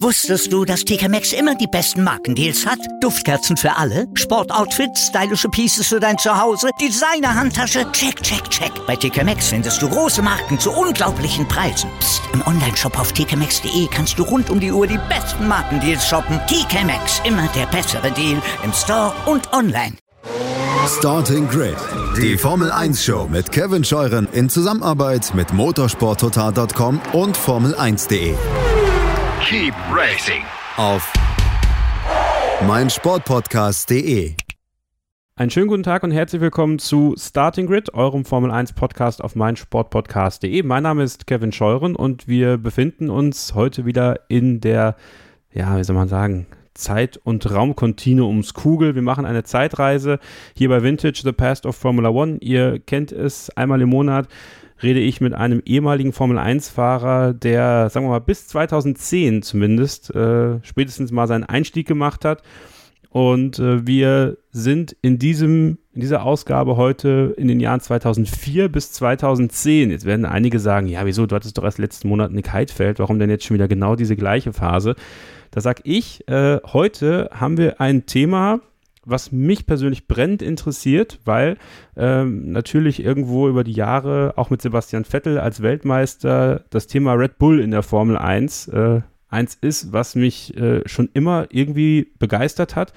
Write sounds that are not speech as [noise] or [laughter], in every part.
Wusstest du, dass TK Maxx immer die besten Markendeals hat? Duftkerzen für alle, Sportoutfits, stylische Pieces für dein Zuhause, Designer-Handtasche, check, check, check. Bei TK Maxx findest du große Marken zu unglaublichen Preisen. Psst. im Onlineshop auf tkmaxx.de kannst du rund um die Uhr die besten Markendeals shoppen. TK Maxx, immer der bessere Deal im Store und online. Starting Grid, die Formel 1 Show mit Kevin Scheuren in Zusammenarbeit mit motorsporttotal.com und Formel1.de. Keep racing. Auf meinsportpodcast.de. Einen schönen guten Tag und herzlich willkommen zu Starting Grid, eurem Formel 1 Podcast auf meinsportpodcast.de. Mein Name ist Kevin Scheuren und wir befinden uns heute wieder in der, ja, wie soll man sagen, Zeit- und Raumkontinuumskugel. Wir machen eine Zeitreise hier bei Vintage, The Past of Formula One. Ihr kennt es einmal im Monat rede ich mit einem ehemaligen Formel-1-Fahrer, der, sagen wir mal, bis 2010 zumindest äh, spätestens mal seinen Einstieg gemacht hat. Und äh, wir sind in, diesem, in dieser Ausgabe heute in den Jahren 2004 bis 2010. Jetzt werden einige sagen, ja, wieso, du hattest doch erst letzten Monat Nick Heidfeld, warum denn jetzt schon wieder genau diese gleiche Phase? Da sag ich, äh, heute haben wir ein Thema, was mich persönlich brennend interessiert, weil ähm, natürlich irgendwo über die Jahre auch mit Sebastian Vettel als Weltmeister das Thema Red Bull in der Formel 1 äh, eins ist, was mich äh, schon immer irgendwie begeistert hat.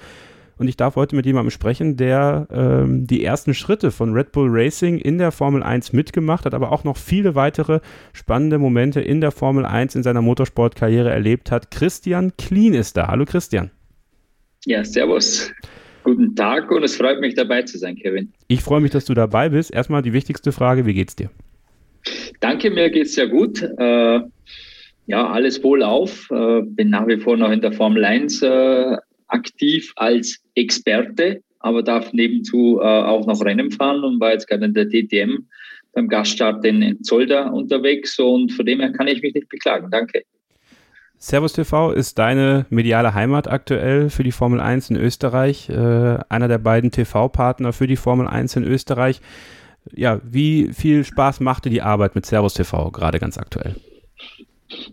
Und ich darf heute mit jemandem sprechen, der ähm, die ersten Schritte von Red Bull Racing in der Formel 1 mitgemacht hat, aber auch noch viele weitere spannende Momente in der Formel 1 in seiner Motorsportkarriere erlebt hat. Christian Klien ist da. Hallo Christian. Ja, servus. Guten Tag und es freut mich dabei zu sein, Kevin. Ich freue mich, dass du dabei bist. Erstmal die wichtigste Frage, wie geht's dir? Danke, mir geht's sehr gut. Äh, ja, alles wohl auf. Äh, bin nach wie vor noch in der Formel 1 äh, aktiv als Experte, aber darf nebenzu äh, auch noch Rennen fahren und war jetzt gerade in der DTM beim Gaststart in Zolder unterwegs und von dem her kann ich mich nicht beklagen. Danke. Servus TV ist deine mediale Heimat aktuell für die Formel 1 in Österreich, äh, einer der beiden TV-Partner für die Formel 1 in Österreich. Ja, wie viel Spaß machte die Arbeit mit Servus TV gerade ganz aktuell?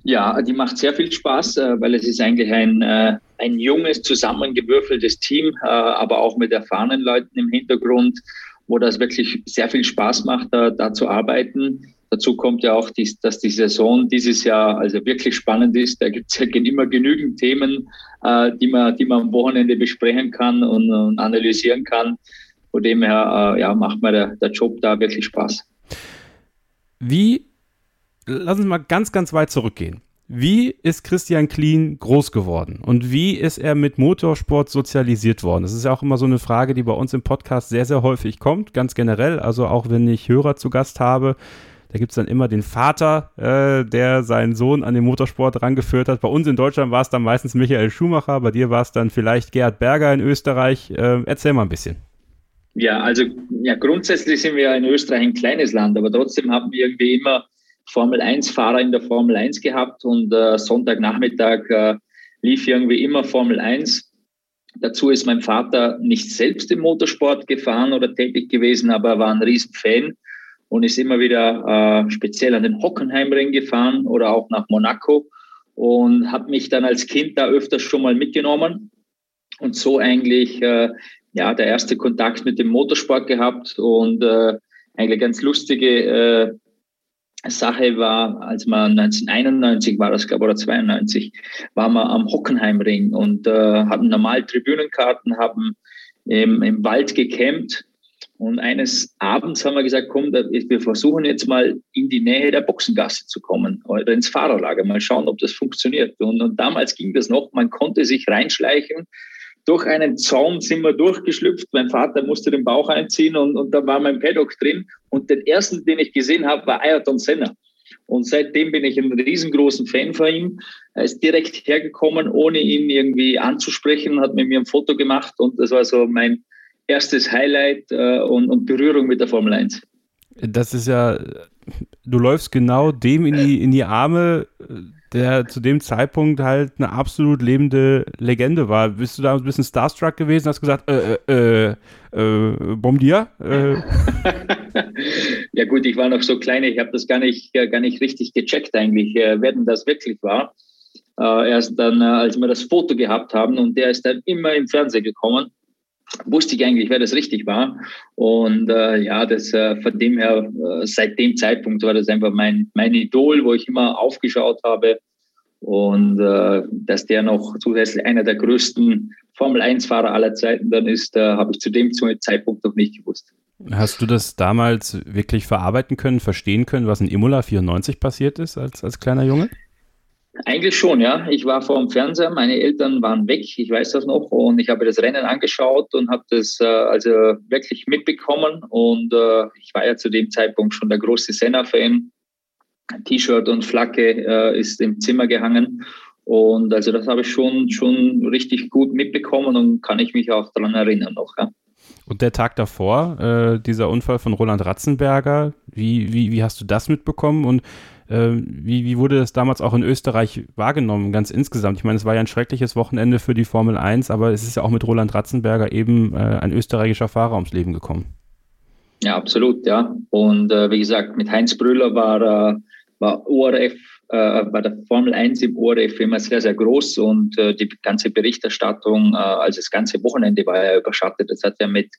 Ja, die macht sehr viel Spaß, äh, weil es ist eigentlich ein, äh, ein junges, zusammengewürfeltes Team, äh, aber auch mit erfahrenen Leuten im Hintergrund, wo das wirklich sehr viel Spaß macht, da, da zu arbeiten. Dazu kommt ja auch, dass die Saison dieses Jahr also wirklich spannend ist. Da gibt es ja immer genügend Themen, äh, die, man, die man am Wochenende besprechen kann und, analysieren kann. Von dem her äh, ja, macht mir der, der Job da wirklich Spaß. Wie, lass uns mal ganz, ganz weit zurückgehen. Wie ist Christian Klien groß geworden und wie ist er mit Motorsport sozialisiert worden? Das ist ja auch immer so eine Frage, die bei uns im Podcast sehr, sehr häufig kommt, ganz generell. Also auch wenn ich Hörer zu Gast habe, da gibt es dann immer den Vater, äh, der seinen Sohn an den Motorsport rangeführt hat. Bei uns in Deutschland war es dann meistens Michael Schumacher, bei dir war es dann vielleicht Gerhard Berger in Österreich. Äh, erzähl mal ein bisschen. Ja, also ja, grundsätzlich sind wir in Österreich ein kleines Land, aber trotzdem haben wir irgendwie immer Formel 1-Fahrer in der Formel 1 gehabt und äh, Sonntagnachmittag äh, lief irgendwie immer Formel 1. Dazu ist mein Vater nicht selbst im Motorsport gefahren oder tätig gewesen, aber er war ein Riesenfan und ist immer wieder äh, speziell an den Hockenheimring gefahren oder auch nach Monaco und hat mich dann als Kind da öfters schon mal mitgenommen und so eigentlich äh, ja der erste Kontakt mit dem Motorsport gehabt und äh, eigentlich ganz lustige äh, Sache war, als man 1991 war das, glaube oder 92, waren wir am Hockenheimring und äh, hatten normal Tribünenkarten, haben im, im Wald gecampt und eines Abends haben wir gesagt, komm, wir versuchen jetzt mal in die Nähe der Boxengasse zu kommen oder ins Fahrerlager, mal schauen, ob das funktioniert. Und, und damals ging das noch, man konnte sich reinschleichen. Durch einen Zaun sind wir durchgeschlüpft. Mein Vater musste den Bauch einziehen und, und da war mein Paddock drin. Und den ersten, den ich gesehen habe, war Ayrton Senna. Und seitdem bin ich ein riesengroßen Fan von ihm. Er ist direkt hergekommen, ohne ihn irgendwie anzusprechen, hat mit mir ein Foto gemacht und das war so mein, erstes Highlight äh, und, und, Berührung mit der Formel 1. Das ist ja, du läufst genau dem in die, in die Arme, der zu dem Zeitpunkt halt eine absolut lebende Legende war. Bist du da ein bisschen starstruck gewesen, hast gesagt, äh, äh, äh, Bombardier? Äh. [laughs] ja gut, ich war noch so klein, ich habe das gar nicht, gar nicht richtig gecheckt eigentlich, äh, wer denn das wirklich war. Äh, erst dann, äh, als wir das Foto gehabt haben und der ist dann immer im Fernsehen gekommen, wusste ich eigentlich, wer das richtig war. Und äh, ja, das äh, von dem her, äh, seit dem Zeitpunkt war das einfach mein, mein Idol, wo ich immer aufgeschaut habe. Und äh, dass der noch zusätzlich einer der größten Formel-1-Fahrer aller Zeiten dann ist, äh, habe ich zu dem Zeitpunkt noch nicht gewusst. Hast du das damals wirklich verarbeiten können, verstehen können, was in Imola 94 passiert ist als, als kleiner Junge? Eigentlich schon, ja. Ich war vor dem Fernseher, meine Eltern waren weg, ich weiß das noch, und ich habe das Rennen angeschaut und habe das äh, also wirklich mitbekommen. Und äh, ich war ja zu dem Zeitpunkt schon der große Senna-Fan. T-Shirt und Flagge äh, ist im Zimmer gehangen. Und also das habe ich schon, schon richtig gut mitbekommen und kann ich mich auch daran erinnern noch. Ja. Und der Tag davor, äh, dieser Unfall von Roland Ratzenberger, wie, wie, wie hast du das mitbekommen und wie, wie wurde das damals auch in Österreich wahrgenommen, ganz insgesamt? Ich meine, es war ja ein schreckliches Wochenende für die Formel 1, aber es ist ja auch mit Roland Ratzenberger eben äh, ein österreichischer Fahrer ums Leben gekommen. Ja, absolut, ja. Und äh, wie gesagt, mit Heinz Brüller war, äh, war ORF äh, bei der Formel 1 im ORF immer sehr, sehr groß und äh, die ganze Berichterstattung, äh, also das ganze Wochenende war ja überschattet. Das hat ja mit,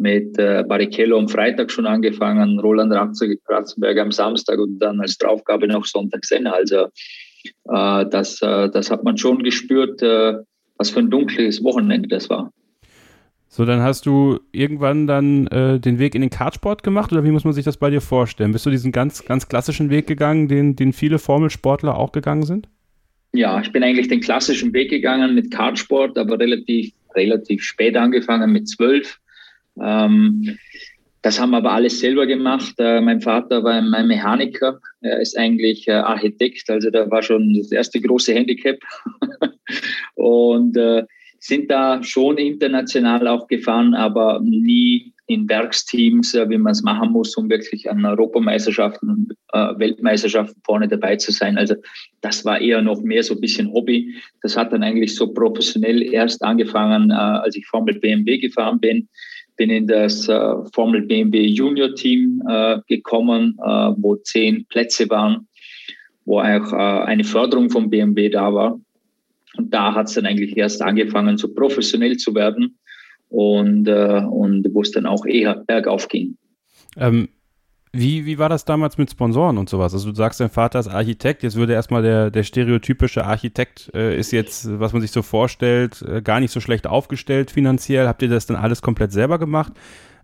mit äh, Barrichello am Freitag schon angefangen, Roland Ratzenberg am Samstag und dann als Draufgabe noch Sonntag Senna. Also äh, das, äh, das hat man schon gespürt, äh, was für ein dunkles Wochenende das war. So, dann hast du irgendwann dann äh, den Weg in den Kartsport gemacht oder wie muss man sich das bei dir vorstellen? Bist du diesen ganz, ganz klassischen Weg gegangen, den, den viele Formelsportler auch gegangen sind? Ja, ich bin eigentlich den klassischen Weg gegangen mit Kartsport, aber relativ, relativ spät angefangen mit zwölf. Ähm, das haben wir aber alles selber gemacht. Äh, mein Vater war mein Mechaniker. Er ist eigentlich äh, Architekt, also da war schon das erste große Handicap. [laughs] Und äh, sind da schon international auch gefahren, aber nie in Werksteams, äh, wie man es machen muss, um wirklich an Europameisterschaften, äh, Weltmeisterschaften vorne dabei zu sein. Also das war eher noch mehr so ein bisschen Hobby. Das hat dann eigentlich so professionell erst angefangen, äh, als ich Formel BMW gefahren bin. Bin in das äh, Formel BMW Junior Team äh, gekommen, äh, wo zehn Plätze waren, wo auch eine Förderung vom BMW da war. Und da hat es dann eigentlich erst angefangen, so professionell zu werden und, äh, und wo es dann auch eher bergauf ging. Ähm, wie, wie war das damals mit Sponsoren und sowas? Also du sagst, dein Vater ist Architekt, jetzt würde erstmal der, der stereotypische Architekt äh, ist jetzt, was man sich so vorstellt, äh, gar nicht so schlecht aufgestellt finanziell. Habt ihr das dann alles komplett selber gemacht?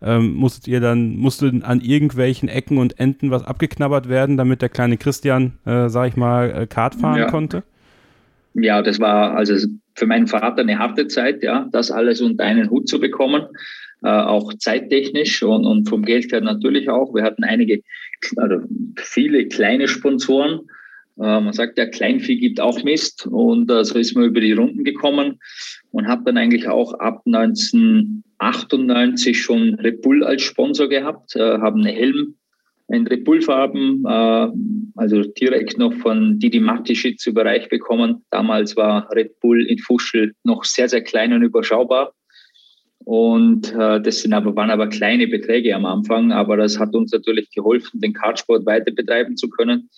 Ähm, musstet ihr dann, musste an irgendwelchen Ecken und Enden was abgeknabbert werden, damit der kleine Christian, äh, sag ich mal, äh, Kart fahren ja. konnte? ja, das war also für meinen Vater eine harte Zeit, ja, das alles unter einen Hut zu bekommen, äh, auch zeittechnisch und, und vom Geld her natürlich auch. Wir hatten einige, also viele kleine Sponsoren. Äh, man sagt ja, Kleinvieh gibt auch Mist und äh, so ist man über die Runden gekommen und hat dann eigentlich auch ab 1998 schon Red Bull als Sponsor gehabt, haben eine Helm in Red Bull-Farben, also direkt noch von Didi Matischitz überreicht bekommen. Damals war Red Bull in Fuschel noch sehr, sehr klein und überschaubar. Und äh, das sind aber, waren aber kleine Beträge am Anfang, aber das hat uns natürlich geholfen, den Kartsport weiter betreiben zu können.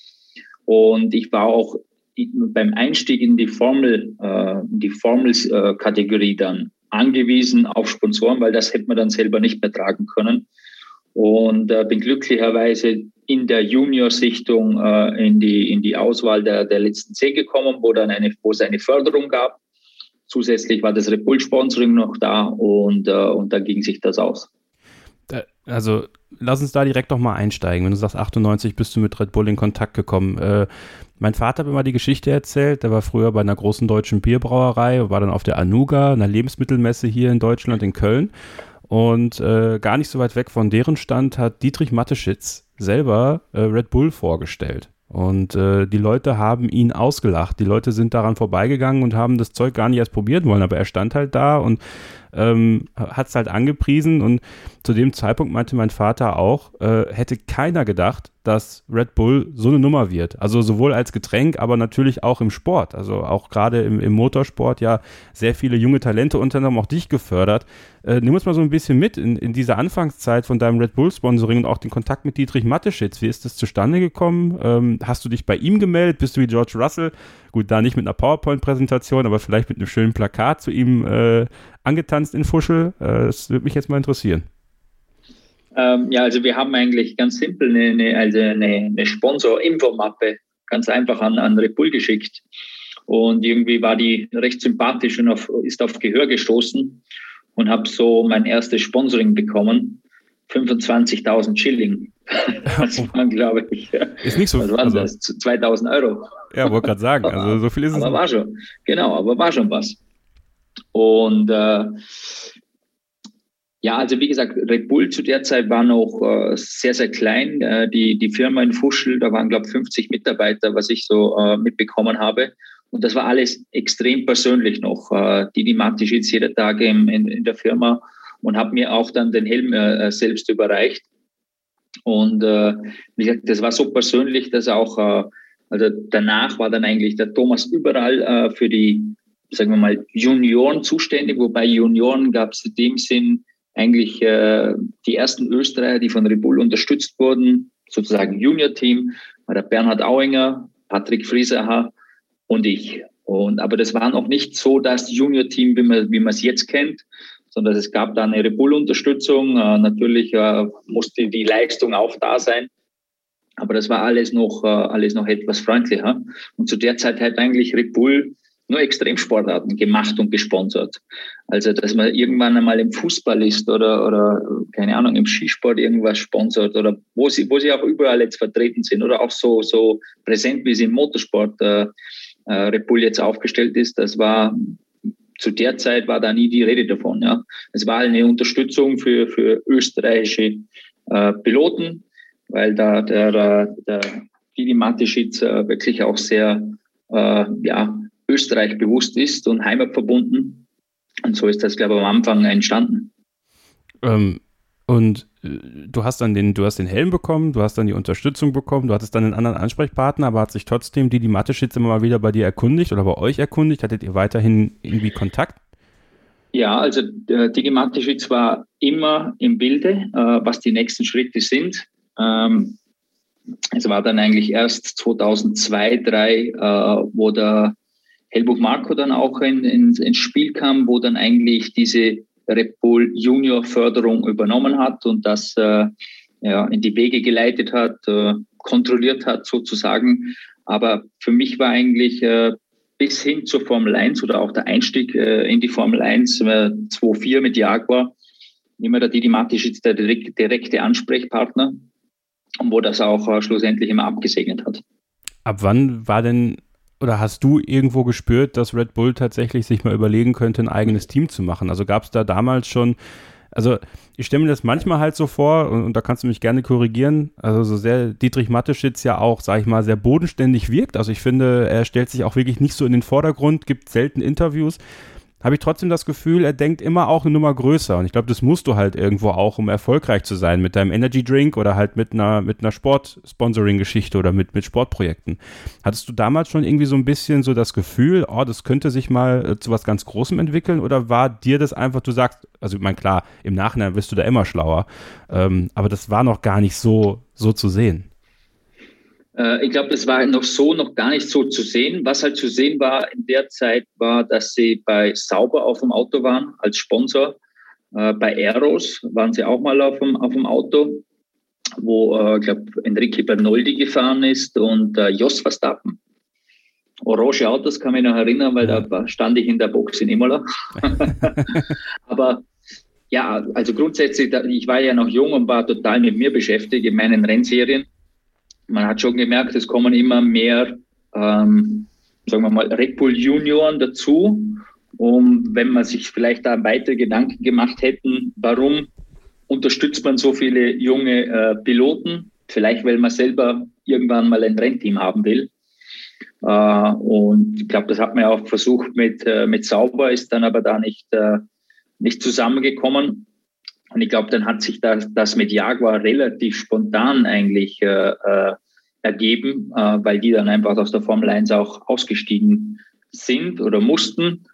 Und ich war auch beim Einstieg in die Formel, äh, die Formel-Kategorie dann angewiesen auf Sponsoren, weil das hätte man dann selber nicht mehr tragen können und äh, bin glücklicherweise in der Junior-Sichtung äh, in, die, in die Auswahl der, der letzten zehn gekommen, wo, dann eine, wo es eine Förderung gab. Zusätzlich war das Red Bull-Sponsoring noch da und, äh, und da ging sich das aus. Also lass uns da direkt noch mal einsteigen. Wenn du sagst, 98 bist du mit Red Bull in Kontakt gekommen. Äh, mein Vater hat mir mal die Geschichte erzählt. Der war früher bei einer großen deutschen Bierbrauerei, war dann auf der Anuga, einer Lebensmittelmesse hier in Deutschland, in Köln. Und äh, gar nicht so weit weg von deren Stand hat Dietrich Matteschitz selber äh, Red Bull vorgestellt. Und äh, die Leute haben ihn ausgelacht. Die Leute sind daran vorbeigegangen und haben das Zeug gar nicht erst probieren wollen. Aber er stand halt da und ähm, hat es halt angepriesen. Und zu dem Zeitpunkt meinte mein Vater auch, äh, hätte keiner gedacht, dass Red Bull so eine Nummer wird. Also sowohl als Getränk, aber natürlich auch im Sport. Also auch gerade im, im Motorsport ja sehr viele junge Talente, unter anderem auch dich gefördert. Äh, nimm uns mal so ein bisschen mit in, in dieser Anfangszeit von deinem Red Bull-Sponsoring und auch den Kontakt mit Dietrich Matteschitz. Wie ist das zustande gekommen? Ähm, hast du dich bei ihm gemeldet? Bist du wie George Russell? Gut, da nicht mit einer PowerPoint-Präsentation, aber vielleicht mit einem schönen Plakat zu ihm äh, angetanzt in Fuschel. Äh, das würde mich jetzt mal interessieren. Ähm, ja, also wir haben eigentlich ganz simpel eine, eine, also eine, eine Sponsor-Info-Mappe ganz einfach an, an Red Bull geschickt. Und irgendwie war die recht sympathisch und auf, ist auf Gehör gestoßen und habe so mein erstes Sponsoring bekommen. 25.000 Schilling. [laughs] Das waren, glaube ich. Ist nicht so viel. Was waren also, das? 2000 Euro. Ja, wollte gerade sagen. Also so viel ist aber es. Aber war schon. Genau, aber war schon was. Und äh, ja, also wie gesagt, Red Bull zu der Zeit war noch äh, sehr, sehr klein. Äh, die, die Firma in Fuschel, da waren, glaube ich, 50 Mitarbeiter, was ich so äh, mitbekommen habe. Und das war alles extrem persönlich noch. Äh, Didi Matischitz jeder Tag in, in, in der Firma und habe mir auch dann den Helm äh, selbst überreicht. Und äh, wie gesagt, das war so persönlich, dass auch, äh, also danach war dann eigentlich der Thomas überall äh, für die, sagen wir mal, Junioren zuständig, wobei Junioren gab es in dem Sinn eigentlich äh, die ersten Österreicher, die von Red Bull unterstützt wurden, sozusagen Junior-Team, war der Bernhard Auinger, Patrick Friesacher und ich. Und, aber das war noch nicht so das Junior-Team, wie man, wie man es jetzt kennt, sondern es gab da eine Red Bull-Unterstützung. Äh, natürlich äh, musste die Leistung auch da sein. Aber das war alles noch, äh, alles noch etwas freundlicher. Und zu der Zeit hat eigentlich Red Bull nur Extremsportarten gemacht und gesponsert. Also, dass man irgendwann einmal im Fußball ist oder, oder keine Ahnung, im Skisport irgendwas sponsert oder wo sie, wo sie auch überall jetzt vertreten sind oder auch so, so präsent, wie sie im Motorsport äh, äh, Red Bull jetzt aufgestellt ist, das war zu der Zeit war da nie die Rede davon. Ja. Es war eine Unterstützung für, für österreichische äh, Piloten, weil da der, der, der Didi Mateschitz äh, wirklich auch sehr äh, ja, Österreich bewusst ist und heimatverbunden. Und so ist das, glaube ich, am Anfang entstanden. Ähm, und äh, du hast dann den, du hast den Helm bekommen, du hast dann die Unterstützung bekommen, du hattest dann einen anderen Ansprechpartner, aber hat sich trotzdem die, die Mathe-Schitz immer mal wieder bei dir erkundigt oder bei euch erkundigt? Hattet ihr weiterhin irgendwie Kontakt? Ja, also äh, Digi Mateschitz war immer im Bilde, äh, was die nächsten Schritte sind. Ähm, es war dann eigentlich erst 2002, 2003, äh, wo der Helmut Marko dann auch in, in, ins Spiel kam, wo dann eigentlich diese Red Bull Junior Förderung übernommen hat und das äh, ja, in die Wege geleitet hat, äh, kontrolliert hat sozusagen. Aber für mich war eigentlich äh, bis hin zur Formel 1 oder auch der Einstieg äh, in die Formel 1 äh, 2.4 mit Jaguar immer der Didi Matic jetzt der direkte Ansprechpartner und wo das auch äh, schlussendlich immer abgesegnet hat. Ab wann war denn oder hast du irgendwo gespürt, dass Red Bull tatsächlich sich mal überlegen könnte, ein eigenes Team zu machen? Also gab es da damals schon, also ich stelle mir das manchmal halt so vor, und, und, da kannst du mich gerne korrigieren, also so sehr Dietrich Matteschitz ja auch, sag ich mal, sehr bodenständig wirkt. Also ich finde, er stellt sich auch wirklich nicht so in den Vordergrund, gibt selten Interviews habe ich trotzdem das Gefühl, er denkt immer auch eine Nummer größer. Und ich glaube, das musst du halt irgendwo auch, um erfolgreich zu sein mit deinem Energy Drink oder halt mit einer, mit einer Sport-Sponsoring-Geschichte oder mit, mit Sportprojekten. Hattest du damals schon irgendwie so ein bisschen so das Gefühl, oh, das könnte sich mal äh, zu was ganz Großem entwickeln? Oder war dir das einfach, du sagst, also ich meine, klar, im Nachhinein wirst du da immer schlauer, ähm, aber das war noch gar nicht so, so zu sehen. Äh, ich glaube, das war noch so noch gar nicht so zu sehen. Was halt zu sehen war in der Zeit, war, dass sie bei Sauber auf dem Auto waren als Sponsor. Äh, bei Eros waren sie auch mal auf dem, auf dem Auto, wo, äh, ich glaube, Enrique Bernoldi gefahren ist und Jos Verstappen. Orange Autos kann mich noch erinnern, weil da stand ich in der Box in Imola. [laughs] Aber ja, also grundsätzlich, ich war ja noch jung und war total mit mir beschäftigt in meinen Rennserien man hat schon gemerkt, es kommen immer mehr, ähm, sagen wir mal, Red Bull Junioren dazu. Und wenn man sich vielleicht da weitere Gedanken gemacht hätten, warum unterstützt man so viele junge äh, Piloten? Vielleicht, weil man selber irgendwann mal ein Rennteam haben will. Äh, und ich glaube, das hat man auch versucht mit, äh, mit Sauber, ist dann aber da nicht, äh, nicht zusammengekommen. Und ich glaube, dann hat sich das, das mit Jaguar relativ spontan eigentlich äh, äh, ergeben, äh, weil die dann einfach aus der Formel 1 auch ausgestiegen sind oder mussten.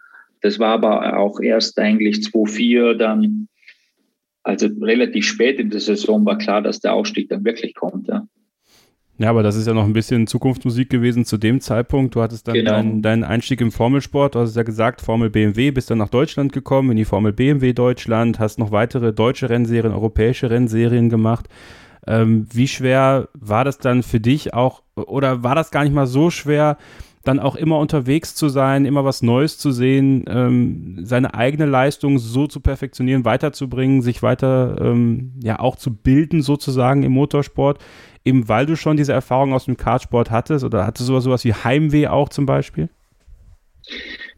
Das war aber auch erst eigentlich 2-4 dann, also relativ spät in der Saison war klar, dass der Ausstieg dann wirklich kommt. Ja. Ja, aber das ist ja noch ein bisschen Zukunftsmusik gewesen zu dem Zeitpunkt. Du hattest dann genau. deinen, deinen Einstieg im Formelsport, du hast ja gesagt, Formel BMW, bist dann nach Deutschland gekommen, in die Formel BMW Deutschland, hast noch weitere deutsche Rennserien, europäische Rennserien gemacht. Ähm, wie schwer war das dann für dich auch, oder war das gar nicht mal so schwer, dann auch immer unterwegs zu sein, immer was Neues zu sehen, ähm, seine eigene Leistung so zu perfektionieren, weiterzubringen, sich weiter ähm, ja auch zu bilden sozusagen im Motorsport, eben weil du schon diese Erfahrung aus dem Kartsport hattest oder hattest du sowas, sowas wie Heimweh auch zum Beispiel?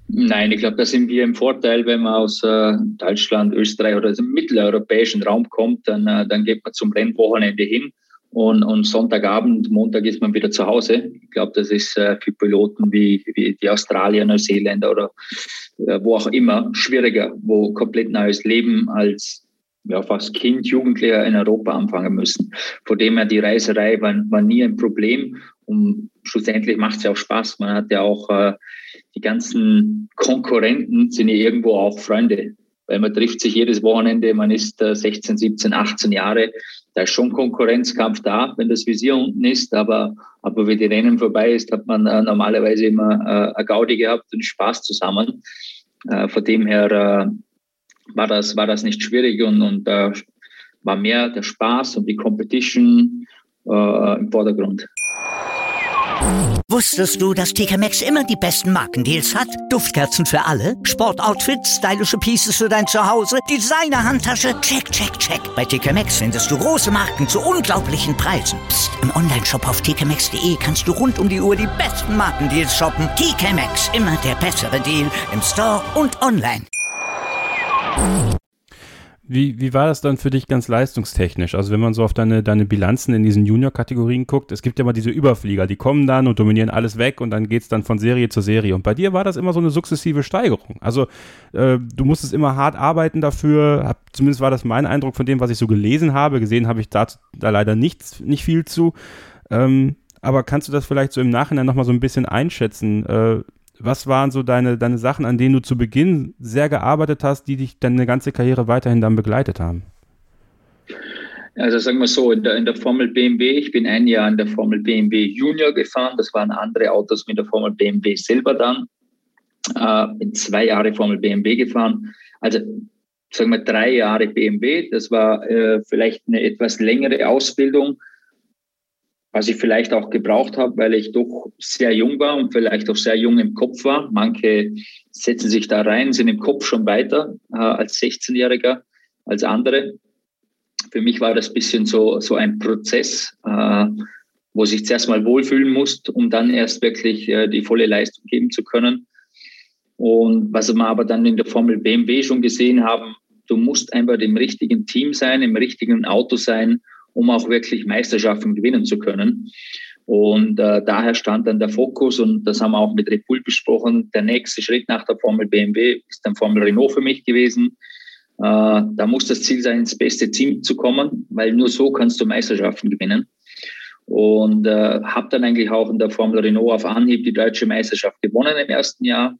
Nein, ich glaube, da sind wir im Vorteil, wenn man aus äh, Deutschland, Österreich oder dem mitteleuropäischen Raum kommt, dann, äh, dann geht man zum Rennwochenende hin und, und Sonntagabend, Montag ist man wieder zu Hause. Ich glaube, das ist äh, für Piloten wie, wie die Australier, Neuseeländer oder äh, wo auch immer schwieriger, wo komplett neues Leben als ja, fast Kind, Jugendlicher in Europa anfangen müssen. Von dem her, die Reiserei war, war nie ein Problem und schlussendlich macht es ja auch Spaß. Man hat ja auch äh, die ganzen Konkurrenten sind ja irgendwo auch Freunde, weil man trifft sich jedes Wochenende, man ist äh, 16, 17, 18 Jahre da ist schon Konkurrenzkampf da, wenn das Visier unten ist, aber, aber wenn die Rennen vorbei ist, hat man äh, normalerweise immer äh, eine Gaudi gehabt und Spaß zusammen. Äh, von dem her äh, war, das, war das nicht schwierig und, und äh, war mehr der Spaß und die Competition äh, im Vordergrund. Wusstest du, dass TK Maxx immer die besten Markendeals hat? Duftkerzen für alle, Sportoutfits, stylische Pieces für dein Zuhause, Designer-Handtasche, check, check, check. Bei TK Maxx findest du große Marken zu unglaublichen Preisen. Psst. im Onlineshop auf tkmaxx.de kannst du rund um die Uhr die besten Markendeals shoppen. TK Maxx, immer der bessere Deal im Store und online. Wie, wie war das dann für dich ganz leistungstechnisch? Also wenn man so auf deine, deine Bilanzen in diesen Junior-Kategorien guckt, es gibt ja mal diese Überflieger, die kommen dann und dominieren alles weg und dann geht's dann von Serie zu Serie. Und bei dir war das immer so eine sukzessive Steigerung. Also äh, du musstest immer hart arbeiten dafür, hab, zumindest war das mein Eindruck von dem, was ich so gelesen habe. Gesehen habe ich da, da leider nichts, nicht viel zu. Ähm, aber kannst du das vielleicht so im Nachhinein nochmal so ein bisschen einschätzen? Äh, was waren so deine, deine Sachen, an denen du zu Beginn sehr gearbeitet hast, die dich deine ganze Karriere weiterhin dann begleitet haben? Also sagen wir so, in der, in der Formel BMW, ich bin ein Jahr in der Formel BMW Junior gefahren, das waren andere Autos mit der Formel BMW selber dann. Äh, bin zwei Jahre Formel BMW gefahren. Also sagen wir drei Jahre BMW, das war äh, vielleicht eine etwas längere Ausbildung was ich vielleicht auch gebraucht habe, weil ich doch sehr jung war und vielleicht auch sehr jung im Kopf war. Manche setzen sich da rein, sind im Kopf schon weiter äh, als 16-Jähriger, als andere. Für mich war das bisschen so, so ein Prozess, äh, wo sich zuerst mal wohlfühlen muss, um dann erst wirklich äh, die volle Leistung geben zu können. Und was wir aber dann in der Formel BMW schon gesehen haben, du musst einfach im richtigen Team sein, im richtigen Auto sein, um auch wirklich Meisterschaften gewinnen zu können. Und äh, daher stand dann der Fokus, und das haben wir auch mit Red Bull besprochen, der nächste Schritt nach der Formel BMW ist dann Formel Renault für mich gewesen. Äh, da muss das Ziel sein, ins beste Team zu kommen, weil nur so kannst du Meisterschaften gewinnen. Und äh, habe dann eigentlich auch in der Formel Renault auf Anhieb die deutsche Meisterschaft gewonnen im ersten Jahr,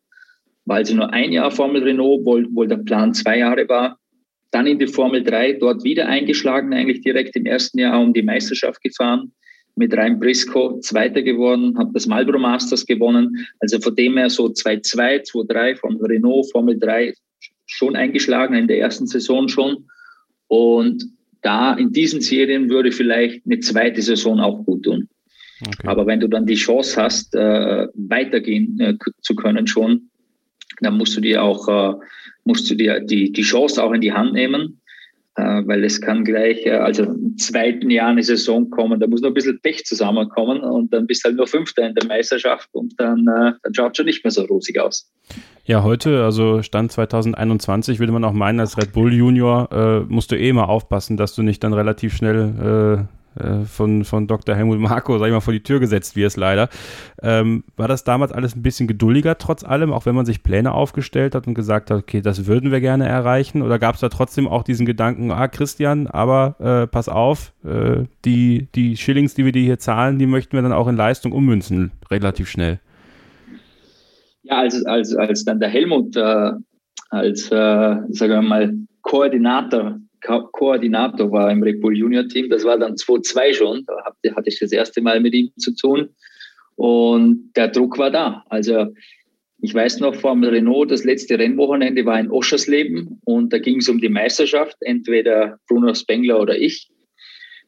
weil sie nur ein Jahr Formel Renault, obwohl, obwohl der Plan zwei Jahre war. Dann in die Formel 3, dort wieder eingeschlagen, eigentlich direkt im ersten Jahr um die Meisterschaft gefahren. Mit Ryan Briscoe Zweiter geworden, habe das Marlboro Masters gewonnen. Also von dem her so 2-2, 2-3 von Renault, Formel 3 schon eingeschlagen in der ersten Saison schon. Und da in diesen Serien würde vielleicht eine zweite Saison auch gut tun. Okay. Aber wenn du dann die Chance hast, äh, weitergehen äh, zu können schon, dann musst du dir auch äh, musst du dir die, die Chance auch in die Hand nehmen, äh, weil es kann gleich, äh, also im zweiten Jahr eine Saison kommen, da muss noch ein bisschen Pech zusammenkommen und dann bist du halt nur Fünfter in der Meisterschaft und dann, äh, dann schaut es schon nicht mehr so rosig aus. Ja, heute, also Stand 2021, würde man auch meinen, als Red Bull Junior äh, musst du eh mal aufpassen, dass du nicht dann relativ schnell äh, von, von Dr. Helmut Marko, sag ich mal, vor die Tür gesetzt wirst, leider. Ähm, war das damals alles ein bisschen geduldiger trotz allem, auch wenn man sich Pläne aufgestellt hat und gesagt hat, okay, das würden wir gerne erreichen? Oder gab es da trotzdem auch diesen Gedanken, ah, Christian, aber äh, pass auf, äh, die, die Schillings, die wir dir hier zahlen, die möchten wir dann auch in Leistung ummünzen, relativ schnell? Ja, als, als, als dann der Helmut äh, als, äh, sagen wir mal, Koordinator Ko Koordinator war im Red Bull Junior Team. Das war dann 2-2 schon. Da hatte ich das erste Mal mit ihm zu tun. Und der Druck war da. Also ich weiß noch, vor dem Renault, das letzte Rennwochenende war in Oschersleben und da ging es um die Meisterschaft, entweder Bruno Spengler oder ich.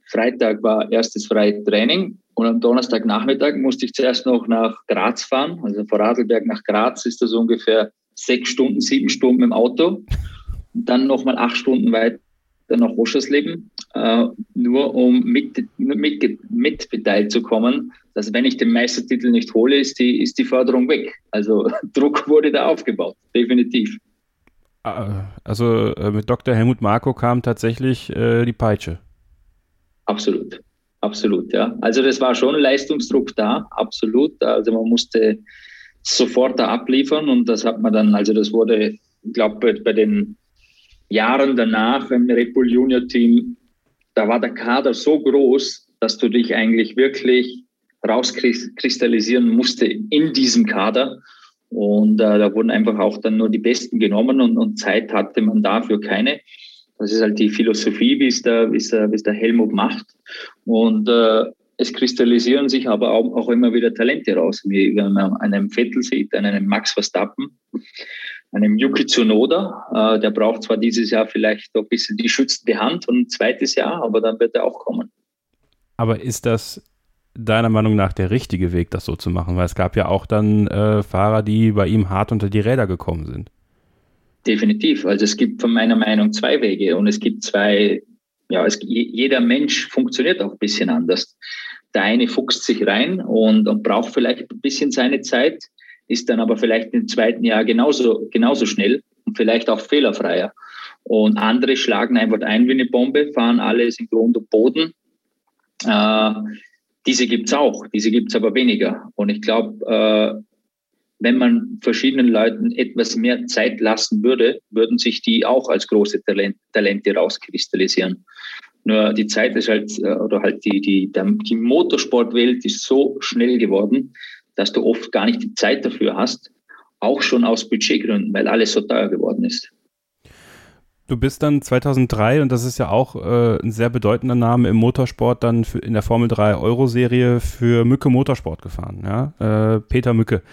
Freitag war erstes freie Training und am Donnerstagnachmittag musste ich zuerst noch nach Graz fahren. Also von Radlberg nach Graz ist das ungefähr sechs Stunden, sieben Stunden im Auto. Dann nochmal acht Stunden weiter nach Oschersleben, äh, nur um mit, mit, mit beteiligt zu kommen, dass wenn ich den Meistertitel nicht hole, ist die, ist die Förderung weg. Also [laughs] Druck wurde da aufgebaut, definitiv. Ah, also äh, mit Dr. Helmut Marko kam tatsächlich äh, die Peitsche. Absolut, absolut, ja. Also das war schon Leistungsdruck da, absolut. Also man musste sofort da abliefern und das hat man dann, also das wurde, ich glaube, bei den Jahren danach im Red Bull Junior Team, da war der Kader so groß, dass du dich eigentlich wirklich rauskristallisieren musste in diesem Kader. Und äh, da wurden einfach auch dann nur die Besten genommen und, und Zeit hatte man dafür keine. Das ist halt die Philosophie, wie es der, wie es der, Helmut macht. Und äh, es kristallisieren sich aber auch, auch immer wieder Talente raus, wie wenn man einen Vettel sieht, einen Max Verstappen, einem Yuki Tsunoda. Äh, der braucht zwar dieses Jahr vielleicht ein bisschen die schützende Hand und ein zweites Jahr, aber dann wird er auch kommen. Aber ist das deiner Meinung nach der richtige Weg, das so zu machen? Weil es gab ja auch dann äh, Fahrer, die bei ihm hart unter die Räder gekommen sind. Definitiv. Also es gibt von meiner Meinung zwei Wege und es gibt zwei, ja, es, jeder Mensch funktioniert auch ein bisschen anders. Der eine fuchst sich rein und, und braucht vielleicht ein bisschen seine Zeit ist dann aber vielleicht im zweiten Jahr genauso, genauso schnell und vielleicht auch fehlerfreier. Und andere schlagen einfach ein wie eine Bombe, fahren alles im Grund und Boden. Äh, diese gibt's auch, diese gibt's aber weniger. Und ich glaube, äh, wenn man verschiedenen Leuten etwas mehr Zeit lassen würde, würden sich die auch als große Talent, Talente rauskristallisieren. Nur die Zeit ist halt, äh, oder halt die, die, die Motorsportwelt ist so schnell geworden, dass du oft gar nicht die Zeit dafür hast, auch schon aus Budgetgründen, weil alles so teuer geworden ist. Du bist dann 2003, und das ist ja auch äh, ein sehr bedeutender Name im Motorsport, dann für, in der Formel 3 Euro-Serie für Mücke Motorsport gefahren. Ja? Äh, Peter Mücke.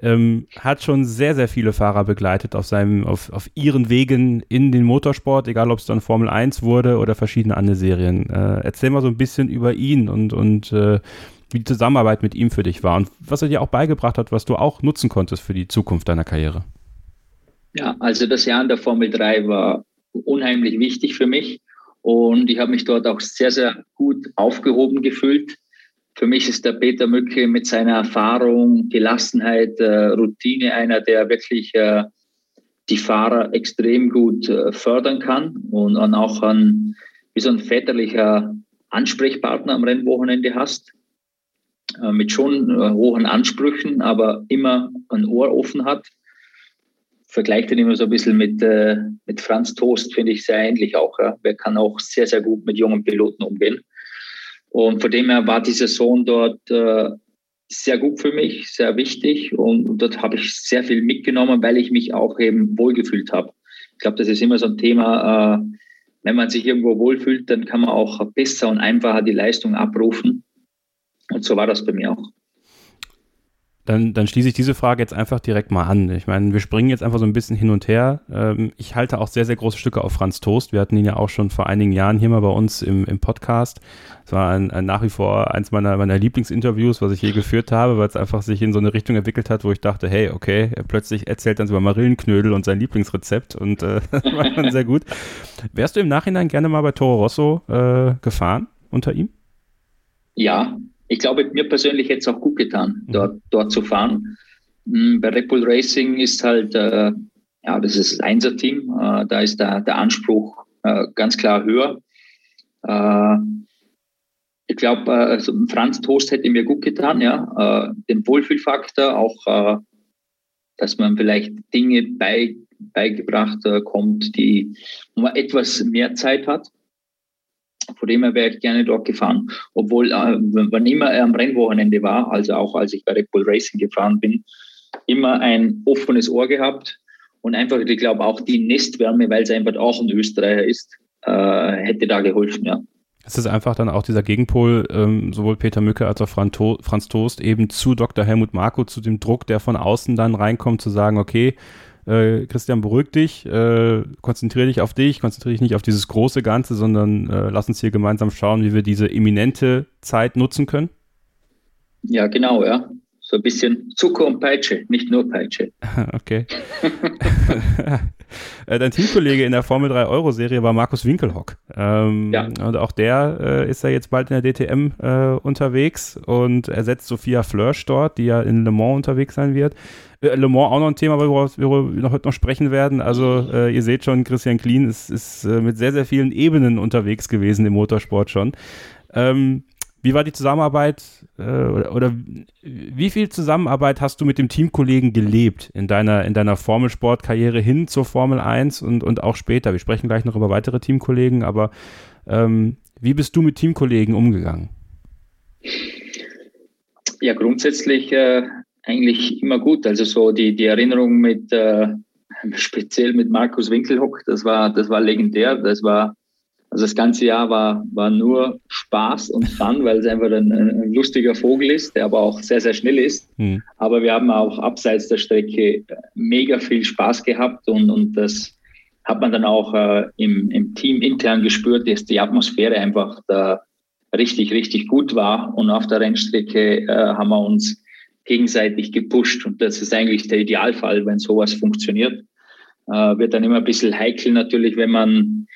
Ähm, hat schon sehr, sehr viele Fahrer begleitet auf, seinem, auf, auf ihren Wegen in den Motorsport, egal ob es dann Formel 1 wurde oder verschiedene andere Serien. Äh, erzähl mal so ein bisschen über ihn und, und äh, wie die Zusammenarbeit mit ihm für dich war und was er dir auch beigebracht hat, was du auch nutzen konntest für die Zukunft deiner Karriere. Ja, also das Jahr in der Formel 3 war unheimlich wichtig für mich und ich habe mich dort auch sehr, sehr gut aufgehoben gefühlt. Für mich ist der Peter Mücke mit seiner Erfahrung, Gelassenheit, äh, Routine einer, der wirklich äh, die Fahrer extrem gut äh, fördern kann und, auch ein, wie so ein väterlicher Ansprechpartner am Rennwochenende hast. Äh, mit schon äh, hohen Ansprüchen, aber immer ein Ohr offen hat. Vergleicht ihn immer so ein bisschen mit, äh, mit Franz Toast, finde ich sehr ähnlich auch. Ja. Wer kann auch sehr, sehr gut mit jungen Piloten umgehen. Und von dem her war die Saison dort äh, sehr gut für mich, sehr wichtig. Und dort habe ich sehr viel mitgenommen, weil ich mich auch eben wohlgefühlt habe. Ich glaube, das ist immer so ein Thema, wenn man sich irgendwo wohlfühlt, dann kann man auch besser und einfacher die Leistung abrufen. Und so war das bei mir auch. Dann, dann schließe ich diese Frage jetzt einfach direkt mal an. Ich meine, wir springen jetzt einfach so ein bisschen hin und her. Ähm, ich halte auch sehr, sehr große Stücke auf Franz Toast. Wir hatten ihn ja auch schon vor einigen Jahren hier mal bei uns im, im Podcast. Es war ein, ein nach wie vor eins meiner, meiner Lieblingsinterviews, was ich je geführt habe, weil es einfach sich in so eine Richtung entwickelt hat, wo ich dachte, hey, okay, er plötzlich erzählt dann über Marillenknödel und sein Lieblingsrezept und äh, [laughs] das war dann sehr gut. Wärst du im Nachhinein gerne mal bei Toro Rosso äh, gefahren unter ihm? Ja, ich glaube, mir persönlich hätte es auch gut getan, mhm. dort, dort zu fahren. Hm, bei Red Bull Racing ist halt, äh, ja, das ist das Einser-Team, äh, da ist der, der Anspruch äh, ganz klar höher. Äh, ich glaube, äh, also Franz Toast hätte mir gut getan, ja. Äh, den Wohlfühlfaktor, auch, dass man vielleicht Dinge bei, beigebracht kommt, die, wo man etwas mehr Zeit hat. Von dem her wäre ich gerne dort gefahren. Obwohl, äh, wann immer er am Rennwochenende war, also auch als ich bei Red Bull Racing gefahren bin, immer ein offenes Ohr gehabt und einfach, ich glaube, auch die Nestwärme, weil es einfach auch ein Österreicher ist, äh, hätte da geholfen, ja. Es ist einfach dann auch dieser Gegenpol, ähm, sowohl Peter Mücke als auch Franz Toast, eben zu Dr. Helmut Marko, zu dem Druck, der von außen dann reinkommt, zu sagen, okay, äh, Christian, beruhig dich, äh, konzentriere dich auf dich, konzentriere dich nicht auf dieses große Ganze, sondern äh, lass uns hier gemeinsam schauen, wie wir diese eminente Zeit nutzen können? Ja, genau, ja. So ein bisschen Zucker und Peitsche, nicht nur Peitsche. [laughs] okay. [laughs] Äh, dein Teamkollege in der Formel 3 Euro-Serie war Markus Winkelhock. Ähm, ja. Und auch der äh, ist ja jetzt bald in der DTM äh, unterwegs und ersetzt Sophia Flörsch dort, die ja in Le Mans unterwegs sein wird. Äh, Le Mans auch noch ein Thema, worüber wir noch, heute noch sprechen werden. Also äh, ihr seht schon, Christian Klien ist, ist äh, mit sehr, sehr vielen Ebenen unterwegs gewesen im Motorsport schon. Ähm, wie war die Zusammenarbeit äh, oder, oder, wie viel Zusammenarbeit hast du mit dem Teamkollegen gelebt in deiner, in deiner Formelsportkarriere hin zur Formel 1 und, und auch später? Wir sprechen gleich noch über weitere Teamkollegen, aber ähm, wie bist du mit Teamkollegen umgegangen? Ja, grundsätzlich äh, eigentlich immer gut. Also so die, die Erinnerung mit äh, speziell mit Markus Winkelhock, das war, das war legendär. Das war also das ganze Jahr war, war nur Spaß und Fun, weil es einfach ein, ein lustiger Vogel ist, der aber auch sehr, sehr schnell ist. Mhm. Aber wir haben auch abseits der Strecke mega viel Spaß gehabt und, und das hat man dann auch äh, im, im Team intern gespürt, dass die Atmosphäre einfach da richtig, richtig gut war. Und auf der Rennstrecke äh, haben wir uns gegenseitig gepusht. Und das ist eigentlich der Idealfall, wenn sowas funktioniert. Äh, wird dann immer ein bisschen heikel natürlich, wenn man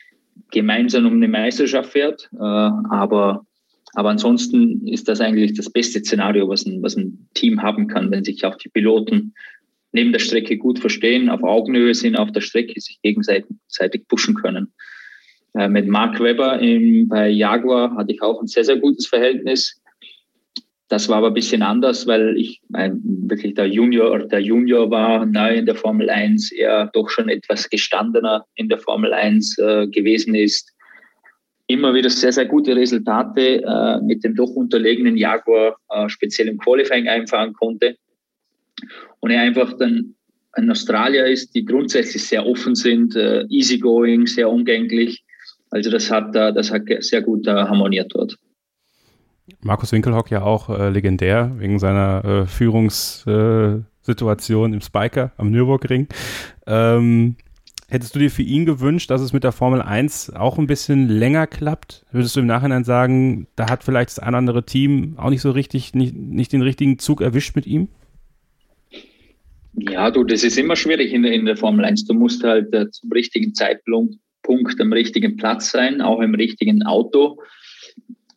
gemeinsam um eine Meisterschaft fährt. Äh, aber, aber ansonsten ist das eigentlich das beste Szenario, was ein, was ein Team haben kann, wenn sich auch die Piloten neben der Strecke gut verstehen, auf Augenhöhe sind, auf der Strecke sich gegenseitig pushen können. Äh, mit Mark Webber im, bei Jaguar hatte ich auch ein sehr, sehr gutes Verhältnis. Das war aber ein bisschen anders, weil ich äh, wirklich der Junior, der Junior war neu in der Formel 1, er doch schon etwas gestandener in der Formel 1 äh, gewesen ist. Immer wieder sehr, sehr gute Resultate äh, mit dem doch unterlegenen Jaguar, äh, speziell im Qualifying einfahren konnte. Und er einfach dann ein Australier ist, die grundsätzlich sehr offen sind, äh, easygoing, sehr umgänglich. Also das hat, äh, das hat sehr gut harmoniert dort. Markus Winkelhock ja auch äh, legendär wegen seiner äh, Führungssituation im Spiker am Nürburgring. Ähm, hättest du dir für ihn gewünscht, dass es mit der Formel 1 auch ein bisschen länger klappt? Würdest du im Nachhinein sagen, da hat vielleicht das ein andere Team auch nicht so richtig, nicht, nicht den richtigen Zug erwischt mit ihm? Ja, du, das ist immer schwierig in der, in der Formel 1. Du musst halt äh, zum richtigen Zeitpunkt am richtigen Platz sein, auch im richtigen Auto.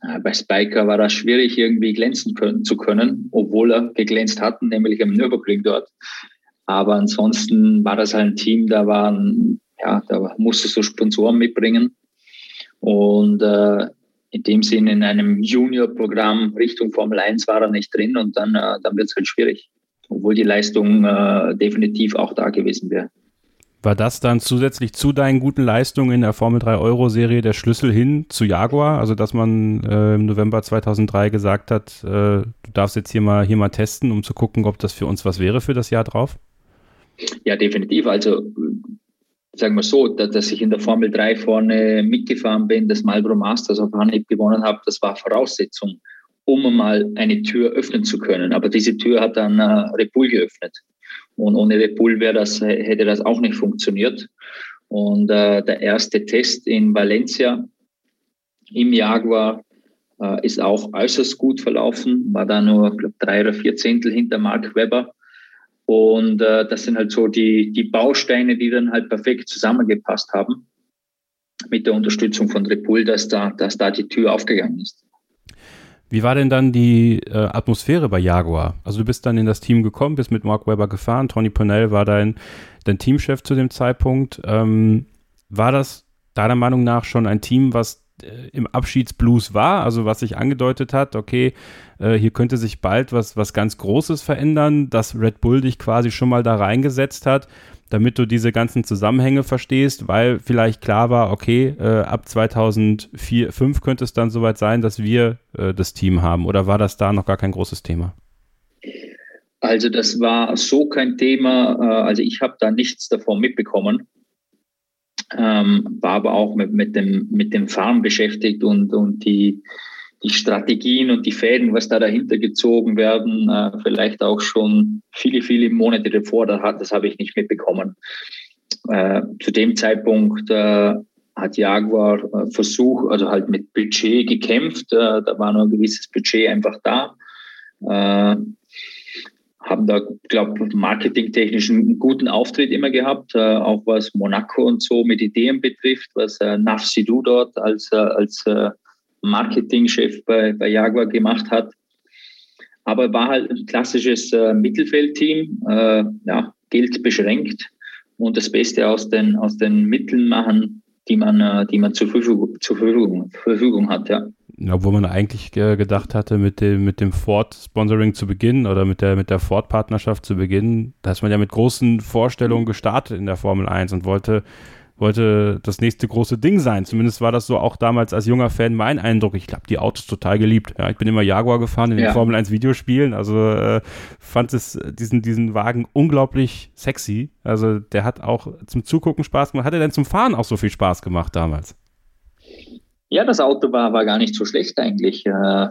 Äh, bei Spiker war das schwierig, irgendwie glänzen können, zu können, obwohl er geglänzt hatten, nämlich am Nürburgring dort. Aber ansonsten war das halt ein Team, da waren, ja, da musstest du Sponsoren mitbringen. Und äh, in dem Sinne in einem Junior-Programm Richtung Formel 1 war er nicht drin und dann, äh, dann wird es halt schwierig. Obwohl die Leistung äh, definitiv auch da gewesen wäre. War das dann zusätzlich zu deinen guten Leistungen in der Formel 3 Euro Serie der Schlüssel hin zu Jaguar? Also, dass man äh, im November 2003 gesagt hat, äh, du darfst jetzt hier mal, hier mal testen, um zu gucken, ob das für uns was wäre für das Jahr drauf? Ja, definitiv. Also, sagen wir so, dass ich in der Formel 3 vorne mitgefahren bin, das Marlboro Masters auf Anhieb gewonnen habe, das war Voraussetzung, um mal eine Tür öffnen zu können. Aber diese Tür hat dann äh, Red geöffnet. Und ohne wäre das, hätte das auch nicht funktioniert. Und äh, der erste Test in Valencia im Jaguar äh, ist auch äußerst gut verlaufen, war da nur glaub, drei oder vier Zehntel hinter Mark Webber. Und äh, das sind halt so die, die Bausteine, die dann halt perfekt zusammengepasst haben mit der Unterstützung von Red Bull, dass da, dass da die Tür aufgegangen ist. Wie war denn dann die äh, Atmosphäre bei Jaguar? Also du bist dann in das Team gekommen, bist mit Mark Webber gefahren, Tony Purnell war dein, dein Teamchef zu dem Zeitpunkt. Ähm, war das deiner Meinung nach schon ein Team, was äh, im Abschiedsblues war, also was sich angedeutet hat, okay, äh, hier könnte sich bald was, was ganz Großes verändern, dass Red Bull dich quasi schon mal da reingesetzt hat, damit du diese ganzen Zusammenhänge verstehst, weil vielleicht klar war, okay, äh, ab 2004, 2005 könnte es dann soweit sein, dass wir äh, das Team haben oder war das da noch gar kein großes Thema? Also das war so kein Thema, äh, also ich habe da nichts davon mitbekommen ähm, war aber auch mit, mit, dem, mit dem Farm beschäftigt und, und die, die Strategien und die Fäden, was da dahinter gezogen werden, äh, vielleicht auch schon viele, viele Monate davor, das, das habe ich nicht mitbekommen. Äh, zu dem Zeitpunkt äh, hat Jaguar äh, versucht, also halt mit Budget gekämpft. Äh, da war noch ein gewisses Budget einfach da. Äh, haben da, glaube ich, marketingtechnisch einen guten Auftritt immer gehabt, äh, auch was Monaco und so mit Ideen betrifft, was äh, Nafsidou dort als, als Marketingchef bei, bei Jaguar gemacht hat. Aber war halt ein klassisches äh, Mittelfeldteam, äh, ja, Geld beschränkt und das Beste aus den, aus den Mitteln machen, die man, äh, die man zur Verfügung, zur Verfügung, Verfügung hat, ja obwohl man eigentlich gedacht hatte, mit dem, mit dem Ford-Sponsoring zu beginnen oder mit der, mit der Ford-Partnerschaft zu beginnen, da ist man ja mit großen Vorstellungen gestartet in der Formel 1 und wollte wollte das nächste große Ding sein. Zumindest war das so auch damals als junger Fan mein Eindruck. Ich glaube, die Autos total geliebt. Ja, ich bin immer Jaguar gefahren in den ja. Formel 1 Videospielen. Also äh, fand es diesen, diesen Wagen unglaublich sexy. Also der hat auch zum Zugucken Spaß gemacht. Hat er denn zum Fahren auch so viel Spaß gemacht damals? Ja, das Auto war, war gar nicht so schlecht eigentlich. Äh,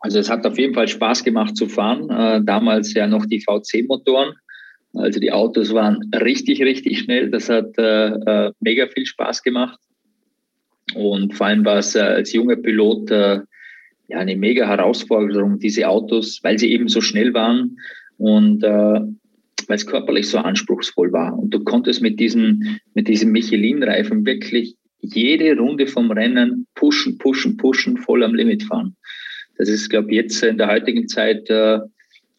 also es hat auf jeden Fall Spaß gemacht zu fahren. Äh, damals ja noch die VC-Motoren. Also die Autos waren richtig, richtig schnell. Das hat äh, mega viel Spaß gemacht. Und vor allem war es als junger Pilot ja eine mega Herausforderung, diese Autos, weil sie eben so schnell waren und weil es körperlich so anspruchsvoll war. Und du konntest mit diesen, mit diesen Michelin-Reifen wirklich jede Runde vom Rennen pushen, pushen, pushen, voll am Limit fahren. Das ist, glaube ich, jetzt in der heutigen Zeit äh,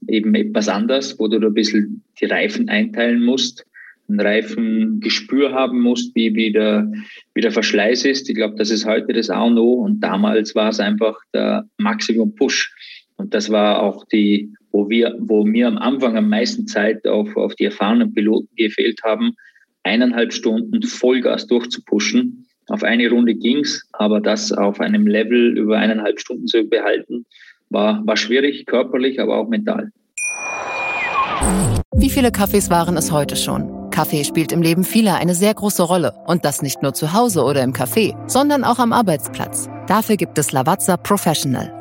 eben etwas anders, wo du da ein bisschen die Reifen einteilen musst, ein Reifengespür haben musst, wie, wie, der, wie der Verschleiß ist. Ich glaube, das ist heute das A und O und damals war es einfach der Maximum Push. Und das war auch die, wo wir, wo mir am Anfang am meisten Zeit auf, auf die erfahrenen Piloten gefehlt haben, eineinhalb Stunden Vollgas durchzupushen auf eine Runde ging's, aber das auf einem Level über eineinhalb Stunden zu behalten, war, war schwierig, körperlich, aber auch mental. Wie viele Kaffees waren es heute schon? Kaffee spielt im Leben vieler eine sehr große Rolle. Und das nicht nur zu Hause oder im Café, sondern auch am Arbeitsplatz. Dafür gibt es Lavazza Professional.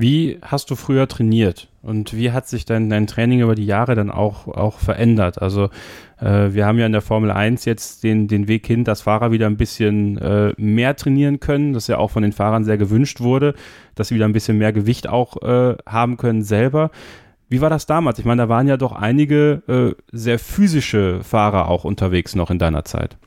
Wie hast du früher trainiert und wie hat sich dein, dein Training über die Jahre dann auch, auch verändert? Also äh, wir haben ja in der Formel 1 jetzt den, den Weg hin, dass Fahrer wieder ein bisschen äh, mehr trainieren können, das ja auch von den Fahrern sehr gewünscht wurde, dass sie wieder ein bisschen mehr Gewicht auch äh, haben können selber. Wie war das damals? Ich meine, da waren ja doch einige äh, sehr physische Fahrer auch unterwegs noch in deiner Zeit.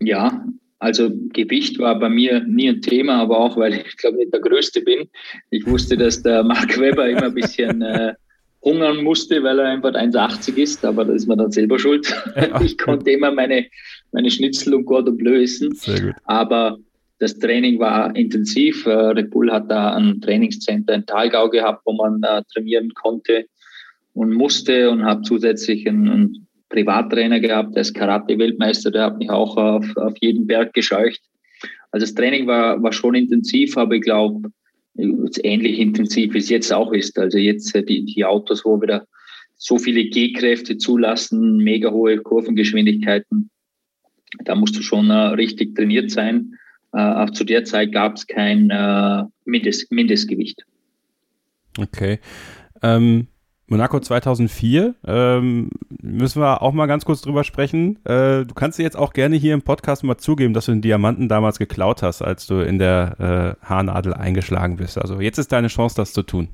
Ja, also Gewicht war bei mir nie ein Thema, aber auch, weil ich glaube nicht der Größte bin. Ich wusste, dass der [laughs] Mark Webber immer ein bisschen äh, hungern musste, weil er einfach 1,80 ist, aber da ist man dann selber schuld. Ja. [laughs] Ich konnte immer meine, meine Schnitzel und Cordon Bleu essen. Sehr gut. Aber das Training war intensiv. Äh, Red Bull hat da ein Trainingscenter in Talgau gehabt, wo man äh, trainieren konnte und musste und habe zusätzlich einen, einen Privattrainer gehabt, der ist Karate-Weltmeister, der hat mich auch auf, auf jeden Berg gescheucht. Also das Training war, war schon intensiv, aber ich glaube, ähnlich intensiv wie es jetzt auch ist. Also jetzt äh, die, die Autos, wo wieder so viele G-Kräfte zulassen, mega hohe Kurvengeschwindigkeiten, da musst du schon äh, richtig trainiert sein. Äh, auch zu der Zeit gab es kein äh, Mindest, Mindestgewicht. Okay. Ähm, Monaco 2004, ähm, müssen wir auch mal ganz kurz drüber sprechen. Äh, du kannst dir jetzt auch gerne hier im Podcast mal zugeben, dass du den Diamanten damals geklaut hast, als du in der äh, Haarnadel eingeschlagen bist. Also jetzt ist deine Chance, das zu tun.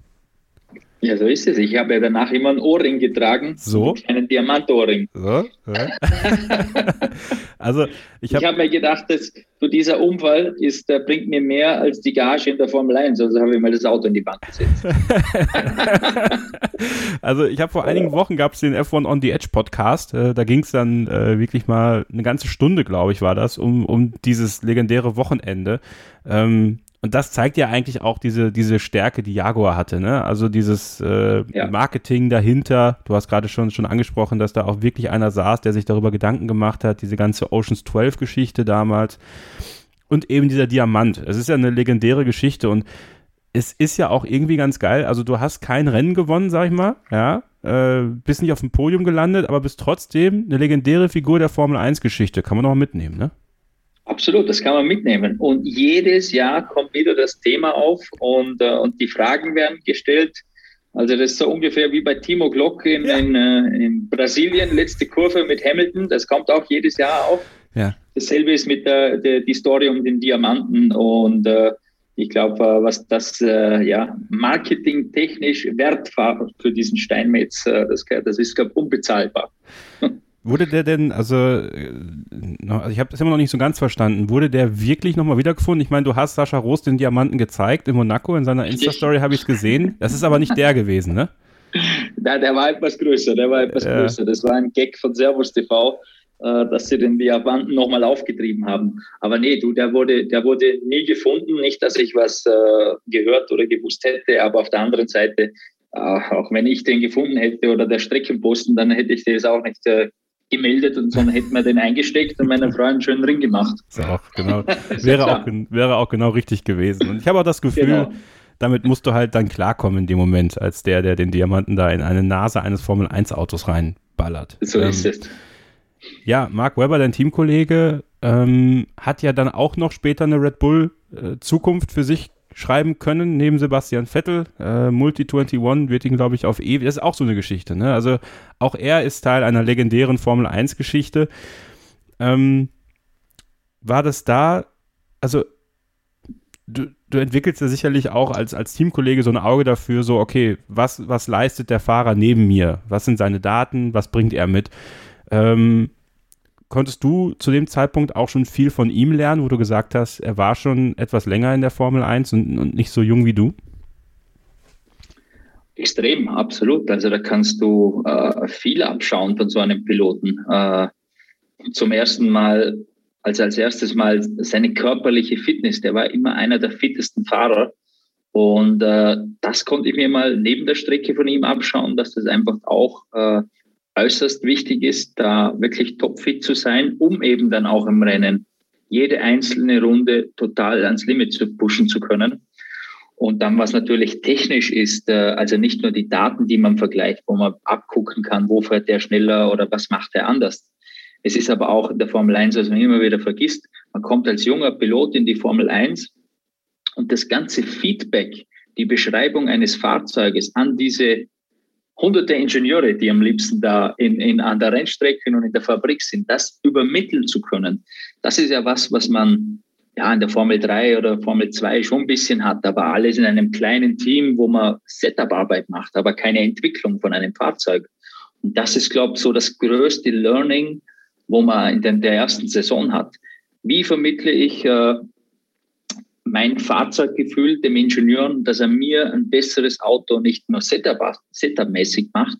Ja, so ist es. Ich habe ja danach immer einen Ohrring getragen. So? Einen Diamantohrring. So? Ja. [laughs] also, ich habe Ich habe mir gedacht, dass so dieser Unfall ist, der bringt mir mehr als die Gage in der Formel 1. Also habe ich mal das Auto in die Wand gesetzt. [laughs] also ich habe vor einigen Wochen gab es den F1 on the Edge Podcast. Äh, da ging es dann äh, wirklich mal eine ganze Stunde, glaube ich, war das, um, um dieses legendäre Wochenende. Ähm, und das zeigt ja eigentlich auch diese, diese Stärke, die Jaguar hatte. Ne? Also dieses äh, Ja. Marketing dahinter. Du hast gerade schon, schon angesprochen, dass da auch wirklich einer saß, der sich darüber Gedanken gemacht hat. Diese ganze Oceans 12 Geschichte damals. Und eben dieser Diamant. Es ist ja eine legendäre Geschichte und es ist ja auch irgendwie ganz geil. Also du hast kein Rennen gewonnen, sag ich mal, ja, äh, bist nicht auf dem Podium gelandet, aber bist trotzdem eine legendäre Figur der Formel 1 Geschichte. Kann man noch mal mitnehmen, ne? Absolut, das kann man mitnehmen. Und jedes Jahr kommt wieder das Thema auf und, äh, und die Fragen werden gestellt. Also das ist so ungefähr wie bei Timo Glock in, Ja. in, äh, in Brasilien, letzte Kurve mit Hamilton. Das kommt auch jedes Jahr auf. Ja. Dasselbe ist mit der, der die Story um den Diamanten und äh, ich glaube, äh, was das äh, ja marketingtechnisch wert war für diesen Steinmetz, äh, das, das ist glaube unbezahlbar. [laughs] Wurde der denn, also, äh, also ich habe das immer noch nicht so ganz verstanden, wurde der wirklich nochmal wiedergefunden? Ich meine, du hast Sascha Roos den Diamanten gezeigt in Monaco, in seiner Insta-Story habe ich es gesehen. Das ist aber nicht der gewesen, ne? Der, der war etwas größer, der war etwas Ja. größer. Das war ein Gag von Servus TV, äh, dass sie den Diamanten nochmal aufgetrieben haben. Aber nee, du, der wurde, der wurde nie gefunden. Nicht, dass ich was äh, gehört oder gewusst hätte, aber auf der anderen Seite, äh, auch wenn ich den gefunden hätte oder der Streckenposten, dann hätte ich das auch nicht äh, gemeldet und sondern hätten wir den eingesteckt und meiner Frau einen schönen Ring gemacht. Auch genau, [laughs] wäre, auch, wäre auch genau richtig gewesen. Und ich habe auch das Gefühl, Genau. damit musst du halt dann klarkommen in dem Moment, als der, der den Diamanten da in eine Nase eines Formel-1-Autos reinballert. So Ähm, ist es. Ja, Mark Webber, dein Teamkollege, ähm, hat ja dann auch noch später eine Red Bull äh, Zukunft für sich schreiben können, neben Sebastian Vettel. Äh, Multi 21 wird ihn, glaube ich, auf ewig. Das ist auch so eine Geschichte. Ne? Also auch er ist Teil einer legendären Formel 1 Geschichte. Ähm, war das da, also du, du entwickelst ja sicherlich auch als, als Teamkollege so ein Auge dafür, so, okay, was, was leistet der Fahrer neben mir? Was sind seine Daten? Was bringt er mit? Ähm, konntest du zu dem Zeitpunkt auch schon viel von ihm lernen, wo du gesagt hast, er war schon etwas länger in der Formel 1 und, und nicht so jung wie du? Extrem, absolut. Also da kannst du äh, viel abschauen von so einem Piloten. Äh, zum ersten Mal, also als erstes Mal seine körperliche Fitness. Der war immer einer der fittesten Fahrer. Und äh, das konnte ich mir mal neben der Strecke von ihm abschauen, dass das einfach auch äh, äußerst wichtig ist, da wirklich topfit zu sein, um eben dann auch im Rennen jede einzelne Runde total ans Limit zu pushen zu können. Und dann, was natürlich technisch ist, äh, also nicht nur die Daten, die man vergleicht, wo man abgucken kann, wo fährt der schneller oder was macht er anders. Es ist aber auch in der Formel 1, was man immer wieder vergisst, man kommt als junger Pilot in die Formel 1 und das ganze Feedback, die Beschreibung eines Fahrzeuges an diese hunderte Ingenieure, die am liebsten da in, in, an der Rennstrecke und in der Fabrik sind, das übermitteln zu können, das ist ja was, was man ja in der Formel 3 oder Formel 2 schon ein bisschen hat, aber alles in einem kleinen Team, wo man Setup-Arbeit macht, aber keine Entwicklung von einem Fahrzeug. Und das ist, glaube ich, so das größte Learning, wo man in der, ersten Saison hat. Wie vermittle ich äh, mein Fahrzeuggefühl dem Ingenieur, dass er mir ein besseres Auto nicht nur Setup- Setup-mäßig macht,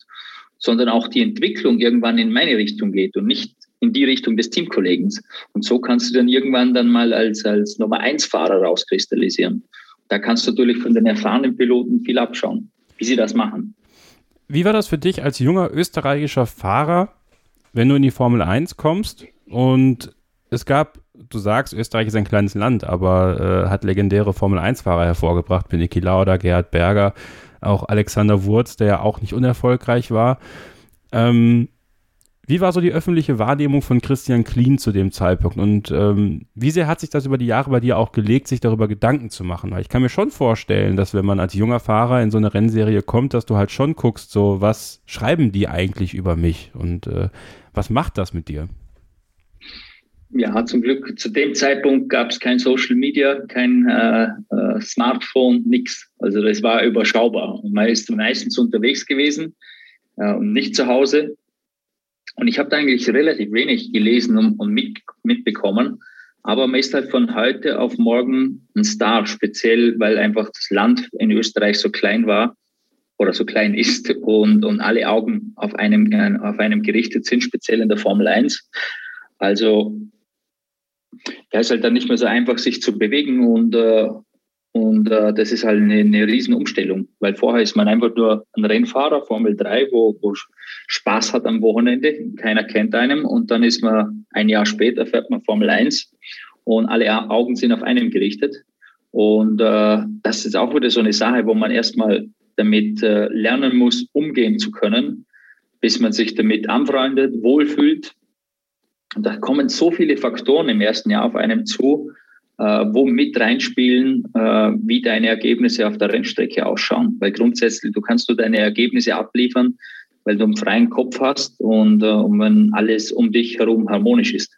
sondern auch die Entwicklung irgendwann in meine Richtung geht und nicht in die Richtung des Teamkollegens. Und so kannst du dann irgendwann dann mal als, als Nummer eins Fahrer rauskristallisieren. Da kannst du natürlich von den erfahrenen Piloten viel abschauen, wie sie das machen. Wie war das für dich als junger österreichischer Fahrer, wenn du in die Formel 1 kommst und es gab, du sagst, Österreich ist ein kleines Land, aber äh, hat legendäre Formel 1-Fahrer hervorgebracht, wie Niki Lauda, Gerhard Berger, auch Alexander Wurz, der ja auch nicht unerfolgreich war. Ähm, wie war so die öffentliche Wahrnehmung von Christian Klien zu dem Zeitpunkt und ähm, wie sehr hat sich das über die Jahre bei dir auch gelegt, sich darüber Gedanken zu machen? Weil ich kann mir schon vorstellen, dass wenn man als junger Fahrer in so eine Rennserie kommt, dass du halt schon guckst, so was schreiben die eigentlich über mich und äh, was macht das mit dir? Ja, zum Glück zu dem Zeitpunkt gab es kein Social Media, kein äh, äh, äh, Smartphone, nichts. Also das war überschaubar. Und man ist meistens unterwegs gewesen äh, und nicht zu Hause. Und ich habe da eigentlich relativ wenig gelesen und, und mit, mitbekommen. Aber man ist halt von heute auf morgen ein Star, speziell weil einfach das Land in Österreich so klein war oder so klein ist und, und alle Augen auf einem, auf einem gerichtet sind, speziell in der Formel 1. Also da ist halt dann nicht mehr so einfach, sich zu bewegen und, äh, und äh, das ist halt eine, eine Riesenumstellung, weil vorher ist man einfach nur ein Rennfahrer, Formel 3, wo, wo Spaß hat am Wochenende, keiner kennt einem und dann ist man ein Jahr später, fährt man Formel 1 und alle Augen sind auf einem gerichtet. Und äh, das ist auch wieder so eine Sache, wo man erstmal damit äh, lernen muss, umgehen zu können, bis man sich damit anfreundet, wohlfühlt. Und da kommen so viele Faktoren im ersten Jahr auf einem zu, äh, wo mit reinspielen, äh, wie deine Ergebnisse auf der Rennstrecke ausschauen. Weil grundsätzlich, du kannst du deine Ergebnisse abliefern, weil du einen freien Kopf hast und, äh, und wenn alles um dich herum harmonisch ist.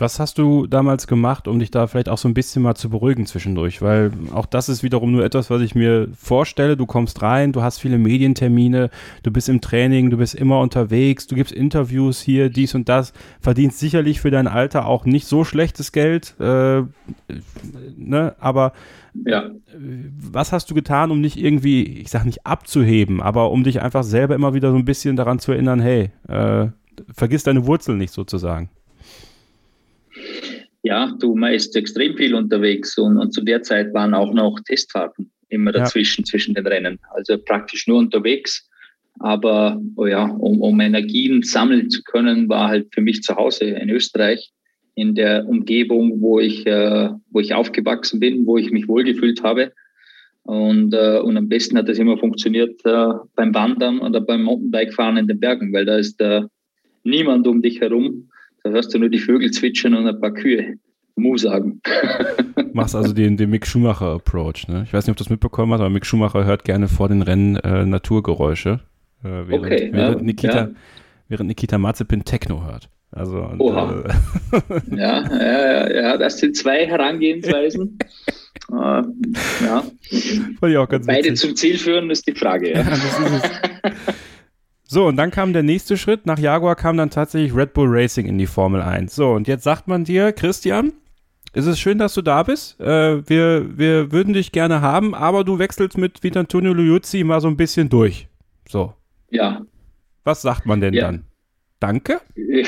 Was hast du damals gemacht, um dich da vielleicht auch so ein bisschen mal zu beruhigen zwischendurch? Weil auch das ist wiederum nur etwas, was ich mir vorstelle. Du kommst rein, du hast viele Medientermine, du bist im Training, du bist immer unterwegs, du gibst Interviews hier, dies und das, verdienst sicherlich für dein Alter auch nicht so schlechtes Geld, äh, ne? aber ja. was hast du getan, um dich irgendwie, ich sag nicht abzuheben, aber um dich einfach selber immer wieder so ein bisschen daran zu erinnern, hey, äh, vergiss deine Wurzeln nicht sozusagen? Ja, du, man ist extrem viel unterwegs und, und zu der Zeit waren auch noch Testfahrten immer dazwischen, ja. zwischen den Rennen. Also praktisch nur unterwegs. Aber oh ja, um, um Energien sammeln zu können, war halt für mich zu Hause in Österreich, in der Umgebung, wo ich, äh, wo ich aufgewachsen bin, wo ich mich wohlgefühlt habe. Und, äh, und am besten hat das immer funktioniert äh, beim Wandern oder beim Mountainbikefahren in den Bergen, weil da ist äh, niemand um dich herum da hörst du nur die Vögel zwitschern und ein paar Kühe Mu sagen. [laughs] Machst also den, den Mick Schumacher-Approach, ne? Ich weiß nicht, ob du das mitbekommen hast, aber Mick Schumacher hört gerne vor den Rennen äh, Naturgeräusche. Äh, während, okay, während, ja, Nikita, ja. während Nikita Mazepin Techno hört. Also, und, Oha. Äh, ja, [laughs] ja, ja, das sind zwei Herangehensweisen. [laughs] äh, ja. Beide witzig. zum Ziel führen, ist die Frage. Ja. ja. So, und dann kam der nächste Schritt. Nach Jaguar kam dann tatsächlich Red Bull Racing in die Formel 1. So, und jetzt sagt man dir, Christian, es ist schön, dass du da bist. Äh, wir, wir würden dich gerne haben, aber du wechselst mit Vitantonio Liuzzi mal so ein bisschen durch. So. Ja. Was sagt man denn ja. dann? Danke? [laughs]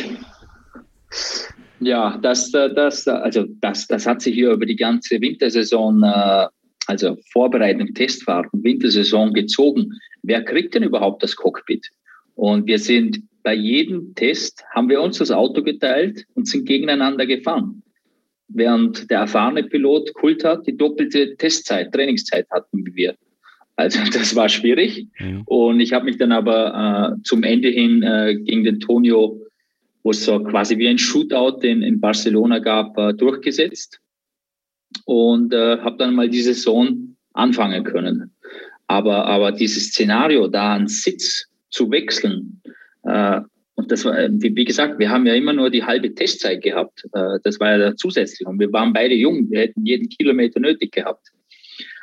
Ja, das, äh, das, also das, das hat sich hier über die ganze Wintersaison, äh, also Vorbereitung, Testfahrten, Wintersaison gezogen. Wer kriegt denn überhaupt das Cockpit? Und wir sind bei jedem Test, haben wir uns das Auto geteilt und sind gegeneinander gefahren. Während der erfahrene Pilot Kult hat, die doppelte Testzeit, Trainingszeit hatten wir. Also [laughs] das war schwierig. Mhm. Und ich habe mich dann aber äh, zum Ende hin äh, gegen den Tonio, wo es so quasi wie ein Shootout in, in Barcelona gab, äh, durchgesetzt. Und äh, habe dann mal die Saison anfangen können. Aber, aber dieses Szenario, da einen Sitz zu wechseln. Äh, und das war, wie, wie, gesagt, wir haben ja immer nur die halbe Testzeit gehabt. Äh, das war ja zusätzlich. Und wir waren beide jung. Wir hätten jeden Kilometer nötig gehabt.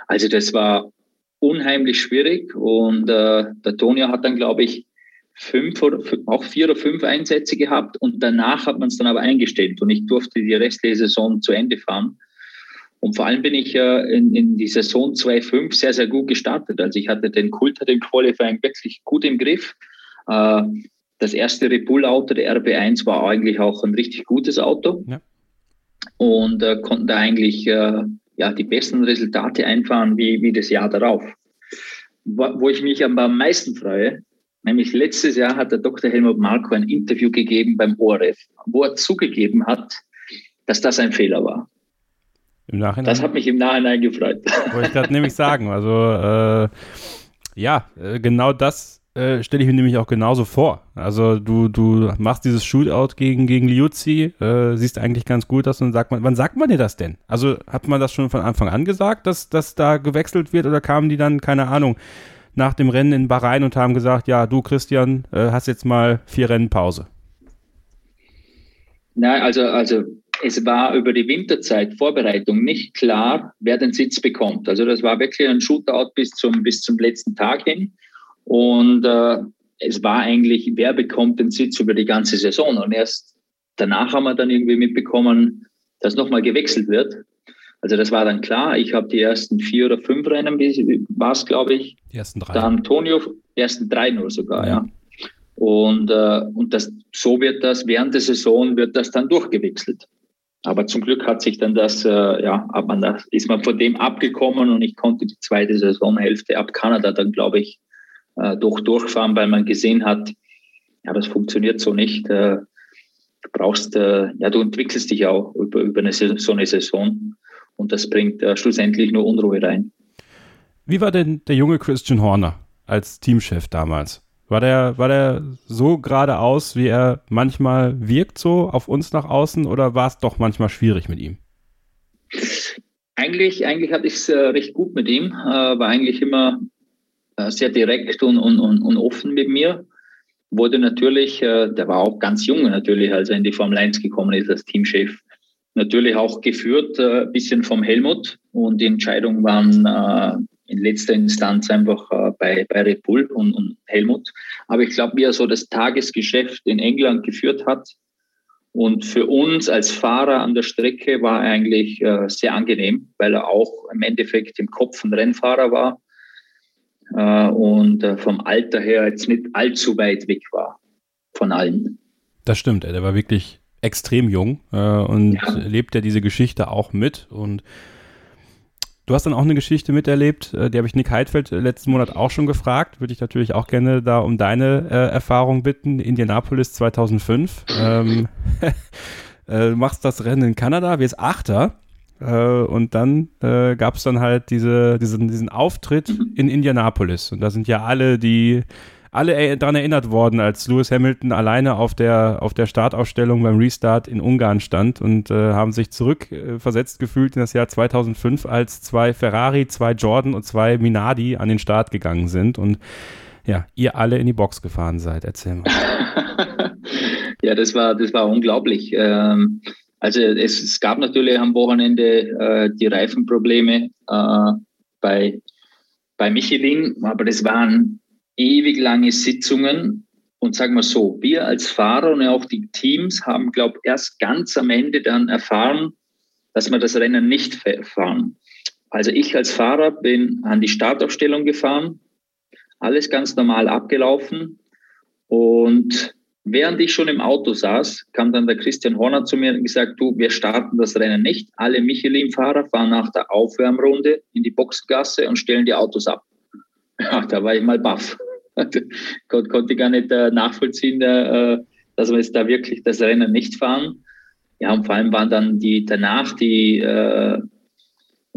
Also das war unheimlich schwierig. Und äh, der Tonio hat dann, glaube ich, fünf oder auch vier oder fünf Einsätze gehabt. Und danach hat man es dann aber eingestellt. Und ich durfte die restliche Saison zu Ende fahren. Und vor allem bin ich ja in, in die Saison 2.5 sehr, sehr gut gestartet. Also ich hatte den Kulter, den Qualifying wirklich gut im Griff. Äh, das erste Red Bull Auto, der RB1, war eigentlich auch ein richtig gutes Auto. Ja. Und äh, konnten da eigentlich äh, ja, die besten Resultate einfahren wie, wie das Jahr darauf. Wo, wo ich mich am meisten freue, nämlich letztes Jahr hat der Dr. Helmut Marko ein Interview gegeben beim ORF, wo er zugegeben hat, dass das ein Fehler war. Im Nachhinein? Das hat mich im Nachhinein gefreut. [laughs] Wollte ich gerade nämlich sagen. Also, äh, ja, äh, genau das äh, stelle ich mir nämlich auch genauso vor. Also, du, du machst dieses Shootout gegen, gegen Liuzzi, äh, siehst eigentlich ganz gut aus und sagt man, wann sagt man dir das denn? Also, hat man das schon von Anfang an gesagt, dass, dass da gewechselt wird oder kamen die dann, keine Ahnung, nach dem Rennen in Bahrain und haben gesagt, ja, du Christian, äh, hast jetzt mal vier Rennen Pause? Nein, also, also es war über die Winterzeit Vorbereitung nicht klar, wer den Sitz bekommt. Also das war wirklich ein Shootout bis zum, bis zum letzten Tag hin. Und äh, es war eigentlich, wer bekommt den Sitz über die ganze Saison. Und erst danach haben wir dann irgendwie mitbekommen, dass nochmal gewechselt wird. Also das war dann klar. Ich habe die ersten vier oder fünf Rennen, war es, glaube ich. Die ersten drei. Dann Antonio, ersten drei nur sogar, ja. ja. Und, äh, und das, so wird das, während der Saison wird das dann durchgewechselt. Aber zum Glück hat sich dann das, äh, ja, ab man das, ist man von dem abgekommen und ich konnte die zweite Saisonhälfte ab Kanada dann, glaube ich, äh, durch durchfahren, weil man gesehen hat, ja, das funktioniert so nicht. Äh, du brauchst, äh, ja, du entwickelst dich auch über, über eine, so eine Saison und das bringt äh, schlussendlich nur Unruhe rein. Wie war denn der junge Christian Horner als Teamchef damals? War der, war der so geradeaus, wie er manchmal wirkt, so auf uns nach außen, oder war es doch manchmal schwierig mit ihm? Eigentlich, eigentlich hatte ich es äh, recht gut mit ihm, äh, war eigentlich immer äh, sehr direkt und, und, und, und, offen mit mir. Wurde natürlich, äh, der war auch ganz jung natürlich, als er in die Formel 1 gekommen ist als Teamchef. Natürlich auch geführt, ein äh, bisschen vom Helmut und die Entscheidungen waren äh, in letzter Instanz einfach äh, bei, bei Red Bull und, und Helmut. Aber ich glaube, wie er so das Tagesgeschäft in England geführt hat und für uns als Fahrer an der Strecke war er eigentlich äh, sehr angenehm, weil er auch im Endeffekt im Kopf ein Rennfahrer war äh, und äh, vom Alter her jetzt nicht allzu weit weg war von allen. Das stimmt, der war wirklich extrem jung äh, und ja. lebt ja diese Geschichte auch mit und Du hast dann auch eine Geschichte miterlebt, äh, die habe ich Nick Heidfeld äh, letzten Monat auch schon gefragt. Würde ich natürlich auch gerne da um deine äh, Erfahrung bitten. Indianapolis 2005. Ähm, [laughs] äh, du machst das Rennen in Kanada, wirst Achter. Äh, und dann äh, gab es dann halt diese, diesen, diesen Auftritt in Indianapolis. Und da sind ja alle, die alle daran erinnert worden, als Lewis Hamilton alleine auf der, auf der Startausstellung beim Restart in Ungarn stand und äh, haben sich zurückversetzt äh, gefühlt in das Jahr 2005, als zwei Ferrari, zwei Jordan und zwei Minardi an den Start gegangen sind und ja, ihr alle in die Box gefahren seid. Erzähl mal. [laughs] ja, das war, das war unglaublich. Ähm, also es, es, gab natürlich am Wochenende äh, die Reifenprobleme äh, bei, bei Michelin, aber das waren ewig lange Sitzungen. Und sagen wir so, wir als Fahrer und auch die Teams haben, glaube ich, erst ganz am Ende dann erfahren, dass wir das Rennen nicht fahren. Also ich als Fahrer bin an die Startaufstellung gefahren, alles ganz normal abgelaufen. Und während ich schon im Auto saß, kam dann der Christian Horner zu mir und gesagt, du, wir starten das Rennen nicht. Alle Michelin-Fahrer fahren nach der Aufwärmrunde in die Boxgasse und stellen die Autos ab. [laughs] Ja, da war ich mal baff. [laughs] Kon konnte gar nicht äh, nachvollziehen, äh, dass wir jetzt da wirklich das Rennen nicht fahren. Ja, und vor allem waren dann die danach die, äh,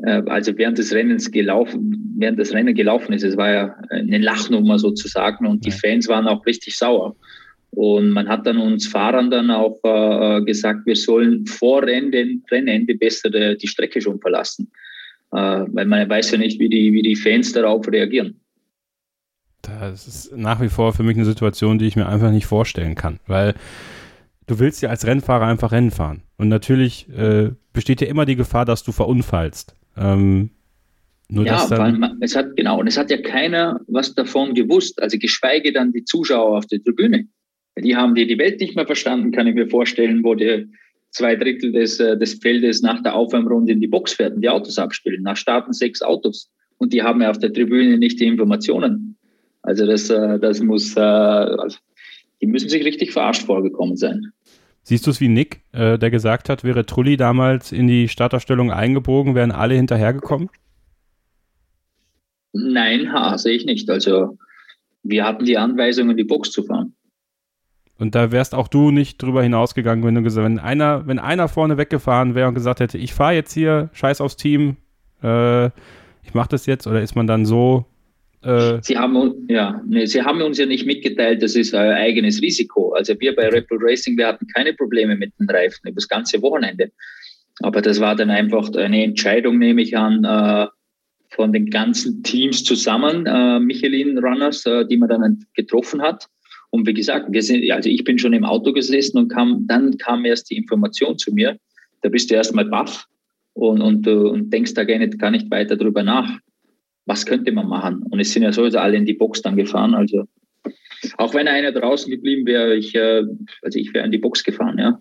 äh also während des Rennens gelaufen, während das Rennen gelaufen ist, es war ja eine Lachnummer sozusagen und die Fans waren auch richtig sauer. Und man hat dann uns Fahrern dann auch äh, gesagt, wir sollen vor Rennen, Rennende besser die, die Strecke schon verlassen. Äh, weil man weiß ja nicht, wie die, wie die Fans darauf reagieren. Das ist nach wie vor für mich eine Situation, die ich mir einfach nicht vorstellen kann, weil du willst ja als Rennfahrer einfach Rennen fahren. Und natürlich äh, besteht ja immer die Gefahr, dass du verunfallst. Ähm, nur ja, dann, es hat genau, und es hat ja keiner was davon gewusst, also geschweige dann die Zuschauer auf der Tribüne. Die haben die, die Welt nicht mehr verstanden, kann ich mir vorstellen, wo die zwei Drittel des, äh, des Feldes nach der Aufwärmrunde in die Box fährt und die Autos abspielen. Nach starten sechs Autos. Und die haben ja auf der Tribüne nicht die Informationen. Also das, äh, das muss, äh, also die müssen sich richtig verarscht vorgekommen sein. Siehst du es wie Nick, äh, der gesagt hat, wäre Trulli damals in die Startaufstellung eingebogen, wären alle hinterhergekommen? Nein, ha, sehe ich nicht. Also wir hatten die Anweisung, in die Box zu fahren. Und da wärst auch du nicht drüber hinausgegangen, wenn du gesagt, wenn einer, wenn einer vorne weggefahren wäre und gesagt hätte, ich fahre jetzt hier, scheiß aufs Team, äh, ich mache das jetzt, oder ist man dann so äh, Sie haben, ja, nee, Sie haben uns ja nicht mitgeteilt, das ist euer eigenes Risiko. Also wir bei Red Bull Racing, wir hatten keine Probleme mit den Reifen über das ganze Wochenende. Aber das war dann einfach eine Entscheidung, nehme ich an, äh, von den ganzen Teams zusammen, äh, Michelin Runners, äh, die man dann getroffen hat. Und wie gesagt, sind, also ich bin schon im Auto gesessen und kam, dann kam erst die Information zu mir, da bist du erstmal baff und, und, und denkst da gar nicht, gar nicht weiter drüber nach. Was könnte man machen? Und es sind ja sowieso alle in die Box dann gefahren. Also auch wenn einer draußen geblieben wäre, ich, äh, also ich wäre in die Box gefahren, ja.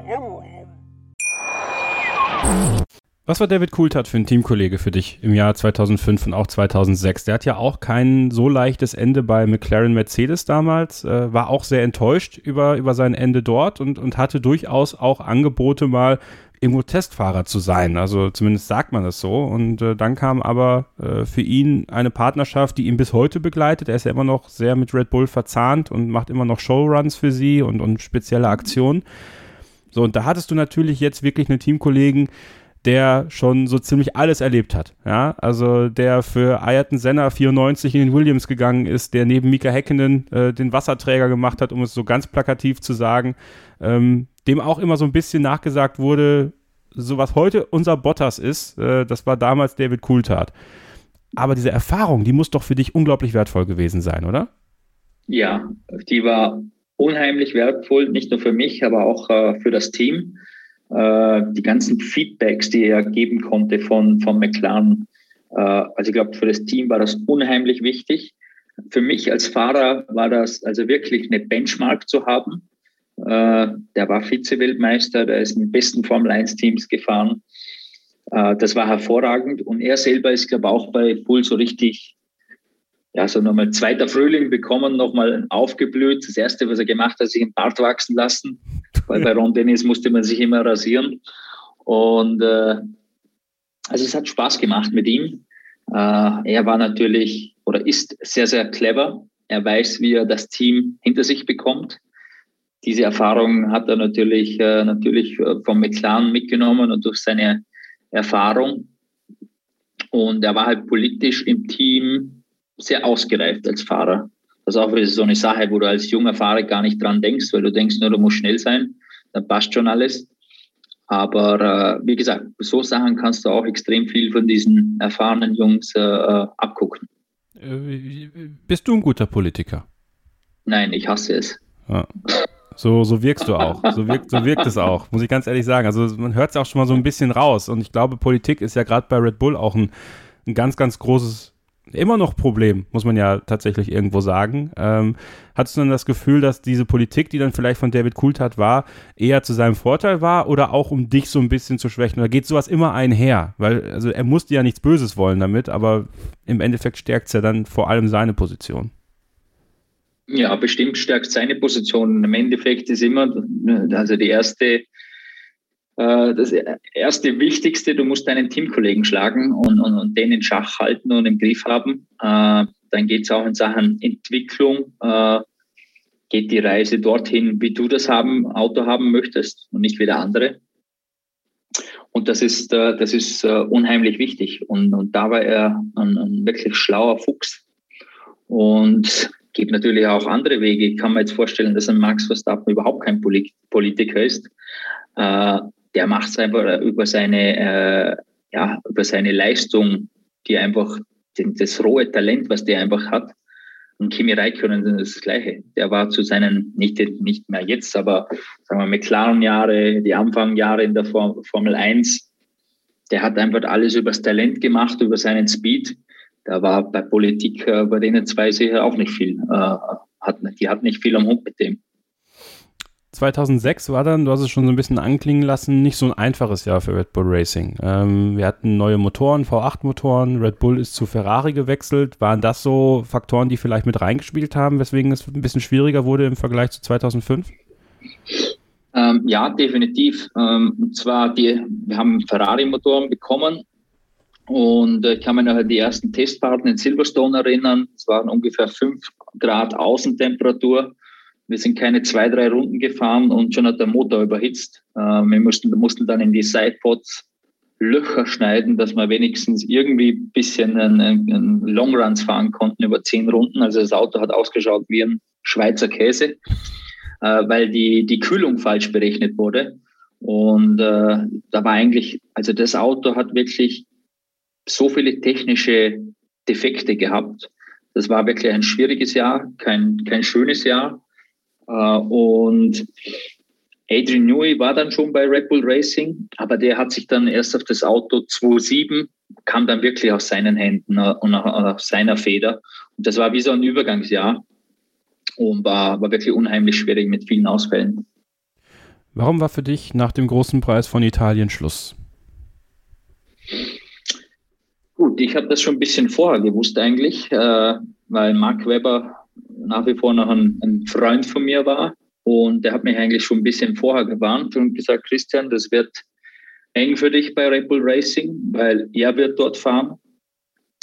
Was war David Coulthard für ein Teamkollege für dich im Jahr 2005 und auch 2006? Der hat ja auch kein so leichtes Ende bei McLaren Mercedes damals, äh, war auch sehr enttäuscht über, über sein Ende dort und, und hatte durchaus auch Angebote mal irgendwo Testfahrer zu sein. Also zumindest sagt man das so. Und äh, dann kam aber äh, für ihn eine Partnerschaft, die ihn bis heute begleitet. Er ist ja immer noch sehr mit Red Bull verzahnt und macht immer noch Showruns für sie und, und spezielle Aktionen. So, und da hattest du natürlich jetzt wirklich einen Teamkollegen, der schon so ziemlich alles erlebt hat. Ja, also der für Ayrton Senna 94 in den Williams gegangen ist, der neben Mika Häkkinen äh, den Wasserträger gemacht hat, um es so ganz plakativ zu sagen, ähm, dem auch immer so ein bisschen nachgesagt wurde, so was heute unser Bottas ist, äh, das war damals David Coulthard. Aber diese Erfahrung, die muss doch für dich unglaublich wertvoll gewesen sein, oder? Ja, die war unheimlich wertvoll, nicht nur für mich, aber auch äh, für das Team äh, die ganzen Feedbacks, die er geben konnte von, von McLaren. Äh, also ich glaube, für das Team war das unheimlich wichtig. Für mich als Fahrer war das also wirklich eine Benchmark zu haben. Äh, der war Vize-Weltmeister, der ist in den besten Formel-1-Teams gefahren. Das war hervorragend. Und er selber ist, glaube ich, auch bei Bull so richtig ja, so nochmal zweiter Frühling bekommen, nochmal aufgeblüht. Das erste, was er gemacht hat, sich ein Bart wachsen lassen, weil bei [laughs] Ron Dennis musste man sich immer rasieren. Und äh, also es hat Spaß gemacht mit ihm. Äh, er war natürlich oder ist sehr, sehr clever. Er weiß, wie er das Team hinter sich bekommt. Diese Erfahrung hat er natürlich, äh, natürlich vom McLaren mitgenommen und durch seine Erfahrung. Und er war halt politisch im Team sehr ausgereift als Fahrer. Das ist auch wieder so eine Sache, wo du als junger Fahrer gar nicht dran denkst, weil du denkst nur, du musst schnell sein, dann passt schon alles. Aber äh, wie gesagt, so Sachen kannst du auch extrem viel von diesen erfahrenen Jungs äh, äh abgucken. Äh, bist du ein guter Politiker? Nein, ich hasse es. Ja. So, so wirkst du auch. So wirkt, so wirkt es auch, muss ich ganz ehrlich sagen. Also man hört es auch schon mal so ein bisschen raus. Und ich glaube, Politik ist ja gerade bei Red Bull auch ein, ein ganz, ganz großes immer noch Problem, muss man ja tatsächlich irgendwo sagen. Ähm, hattest du dann das Gefühl, dass diese Politik, die dann vielleicht von David Coulthard war, eher zu seinem Vorteil war oder auch um dich so ein bisschen zu schwächen? Oder geht sowas immer einher? Weil, also er musste ja nichts Böses wollen damit, aber im Endeffekt stärkt es ja dann vor allem seine Position. Ja, bestimmt stärkt seine Position. Im Endeffekt ist immer, also die erste das erste Wichtigste, du musst deinen Teamkollegen schlagen und, und, und den in Schach halten und im Griff haben. Äh, dann geht es auch in Sachen Entwicklung, äh, geht die Reise dorthin, wie du das haben, Auto haben möchtest und nicht wie der andere. Und das ist, das ist unheimlich wichtig. Und, und da war er ein, ein wirklich schlauer Fuchs. Und gibt natürlich auch andere Wege. Ich kann mir jetzt vorstellen, dass ein Max Verstappen überhaupt kein Politiker ist der macht es einfach über seine, äh, ja, über seine Leistung, die einfach den, das rohe Talent, was der einfach hat. Und Kimi Räikkönen ist das Gleiche. Der war zu seinen, nicht, nicht mehr jetzt, aber sagen wir McLaren-Jahre, die Anfangjahre in der Formel 1, der hat einfach alles übers Talent gemacht, über seinen Speed. Da war bei Politik äh, bei denen zwei sicher auch nicht viel. Äh, hat, die hatten nicht viel am Hund mit dem. 2006 war dann, du hast es schon so ein bisschen anklingen lassen, nicht so ein einfaches Jahr für Red Bull Racing. Ähm, wir hatten neue Motoren, V8-Motoren, Red Bull ist zu Ferrari gewechselt. Waren das so Faktoren, die vielleicht mit reingespielt haben, weswegen es ein bisschen schwieriger wurde im Vergleich zu 2005? Ähm, ja, definitiv. Ähm, und zwar, die, wir haben Ferrari-Motoren bekommen und äh, ich kann mich noch an die ersten Testfahrten in Silverstone erinnern. Es waren ungefähr 5 Grad Außentemperatur wir sind keine zwei, drei Runden gefahren und schon hat der Motor überhitzt. Äh, wir mussten, mussten dann in die Sidepods Löcher schneiden, dass wir wenigstens irgendwie ein bisschen einen Longruns fahren konnten über zehn Runden. Also das Auto hat ausgeschaut wie ein Schweizer Käse, äh, weil die, die Kühlung falsch berechnet wurde. Und äh, da war eigentlich, also das Auto hat wirklich so viele technische Defekte gehabt. Das war wirklich ein schwieriges Jahr, kein, kein schönes Jahr. Äh, und Adrian Newey war dann schon bei Red Bull Racing, aber der hat sich dann erst auf das Auto 2.7, kam dann wirklich aus seinen Händen äh, und aus seiner Feder. Und das war wie so ein Übergangsjahr und war, war wirklich unheimlich schwierig mit vielen Ausfällen. Warum war für dich nach dem großen Preis von Italien Schluss? Gut, ich habe das schon ein bisschen vorher gewusst eigentlich, äh, weil Mark Webber nach wie vor noch ein, ein Freund von mir war. Und der hat mich eigentlich schon ein bisschen vorher gewarnt und gesagt, Christian, das wird eng für dich bei Red Bull Racing, weil er wird dort fahren.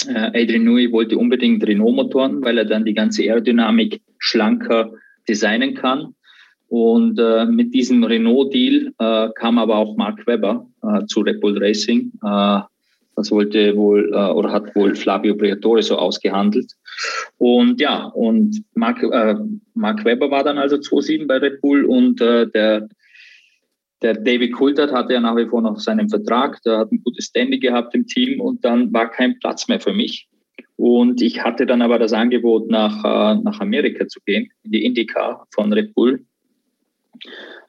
Äh, Adrian Newey wollte unbedingt Renault-Motoren, weil er dann die ganze Aerodynamik schlanker designen kann. Und äh, mit diesem Renault-Deal äh, kam aber auch Mark Webber äh, zu Red Bull Racing. Äh, das wollte wohl äh, oder hat wohl Flavio Briatore so ausgehandelt. Und ja, und Mark, äh, Mark Webber war dann also 2-7 bei Red Bull und äh, der, der David Coulthard hatte ja nach wie vor noch seinen Vertrag, der hat ein gutes Standing gehabt im Team und dann war kein Platz mehr für mich. Und ich hatte dann aber das Angebot, nach, äh, nach Amerika zu gehen, in die IndyCar von Red Bull.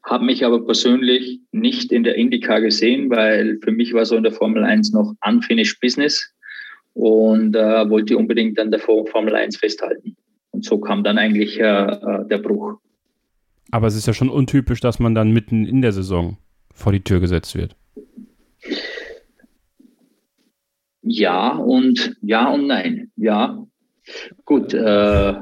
Habe mich aber persönlich nicht in der IndyCar gesehen, weil für mich war so in der Formel 1 noch unfinished business und äh, wollte unbedingt an der Formel 1 festhalten. Und so kam dann eigentlich äh, äh, der Bruch. Aber es ist ja schon untypisch, dass man dann mitten in der Saison vor die Tür gesetzt wird. Ja und ja und nein. Ja, gut. Äh,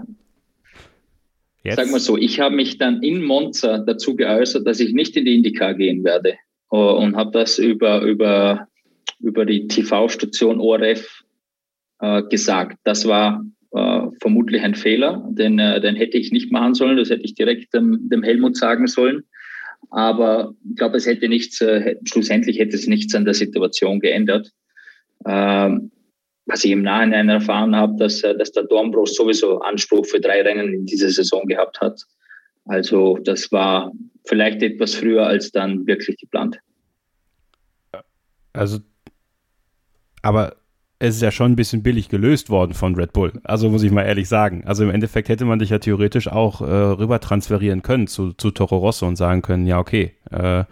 Jetzt? Sag mal so, ich habe mich dann in Monza dazu geäußert, dass ich nicht in die IndyCar gehen werde oh, und habe das über, über, über die TV-Station ORF äh, gesagt. Das war äh, vermutlich ein Fehler, den, äh, den hätte ich nicht machen sollen, das hätte ich direkt dem, dem Helmut sagen sollen. Aber ich glaube, es hätte nichts, äh, schlussendlich hätte es nichts an der Situation geändert. Ähm, was ich im Nachhinein erfahren habe, dass, äh, dass der Dornbrost sowieso Anspruch für drei Rennen in dieser Saison gehabt hat. Also das war vielleicht etwas früher als dann wirklich geplant. Also, aber es ist ja schon ein bisschen billig gelöst worden von Red Bull. Also muss ich mal ehrlich sagen. Also im Endeffekt hätte man dich ja theoretisch auch äh, rüber transferieren können zu, zu Toro Rosso und sagen können, ja okay, äh,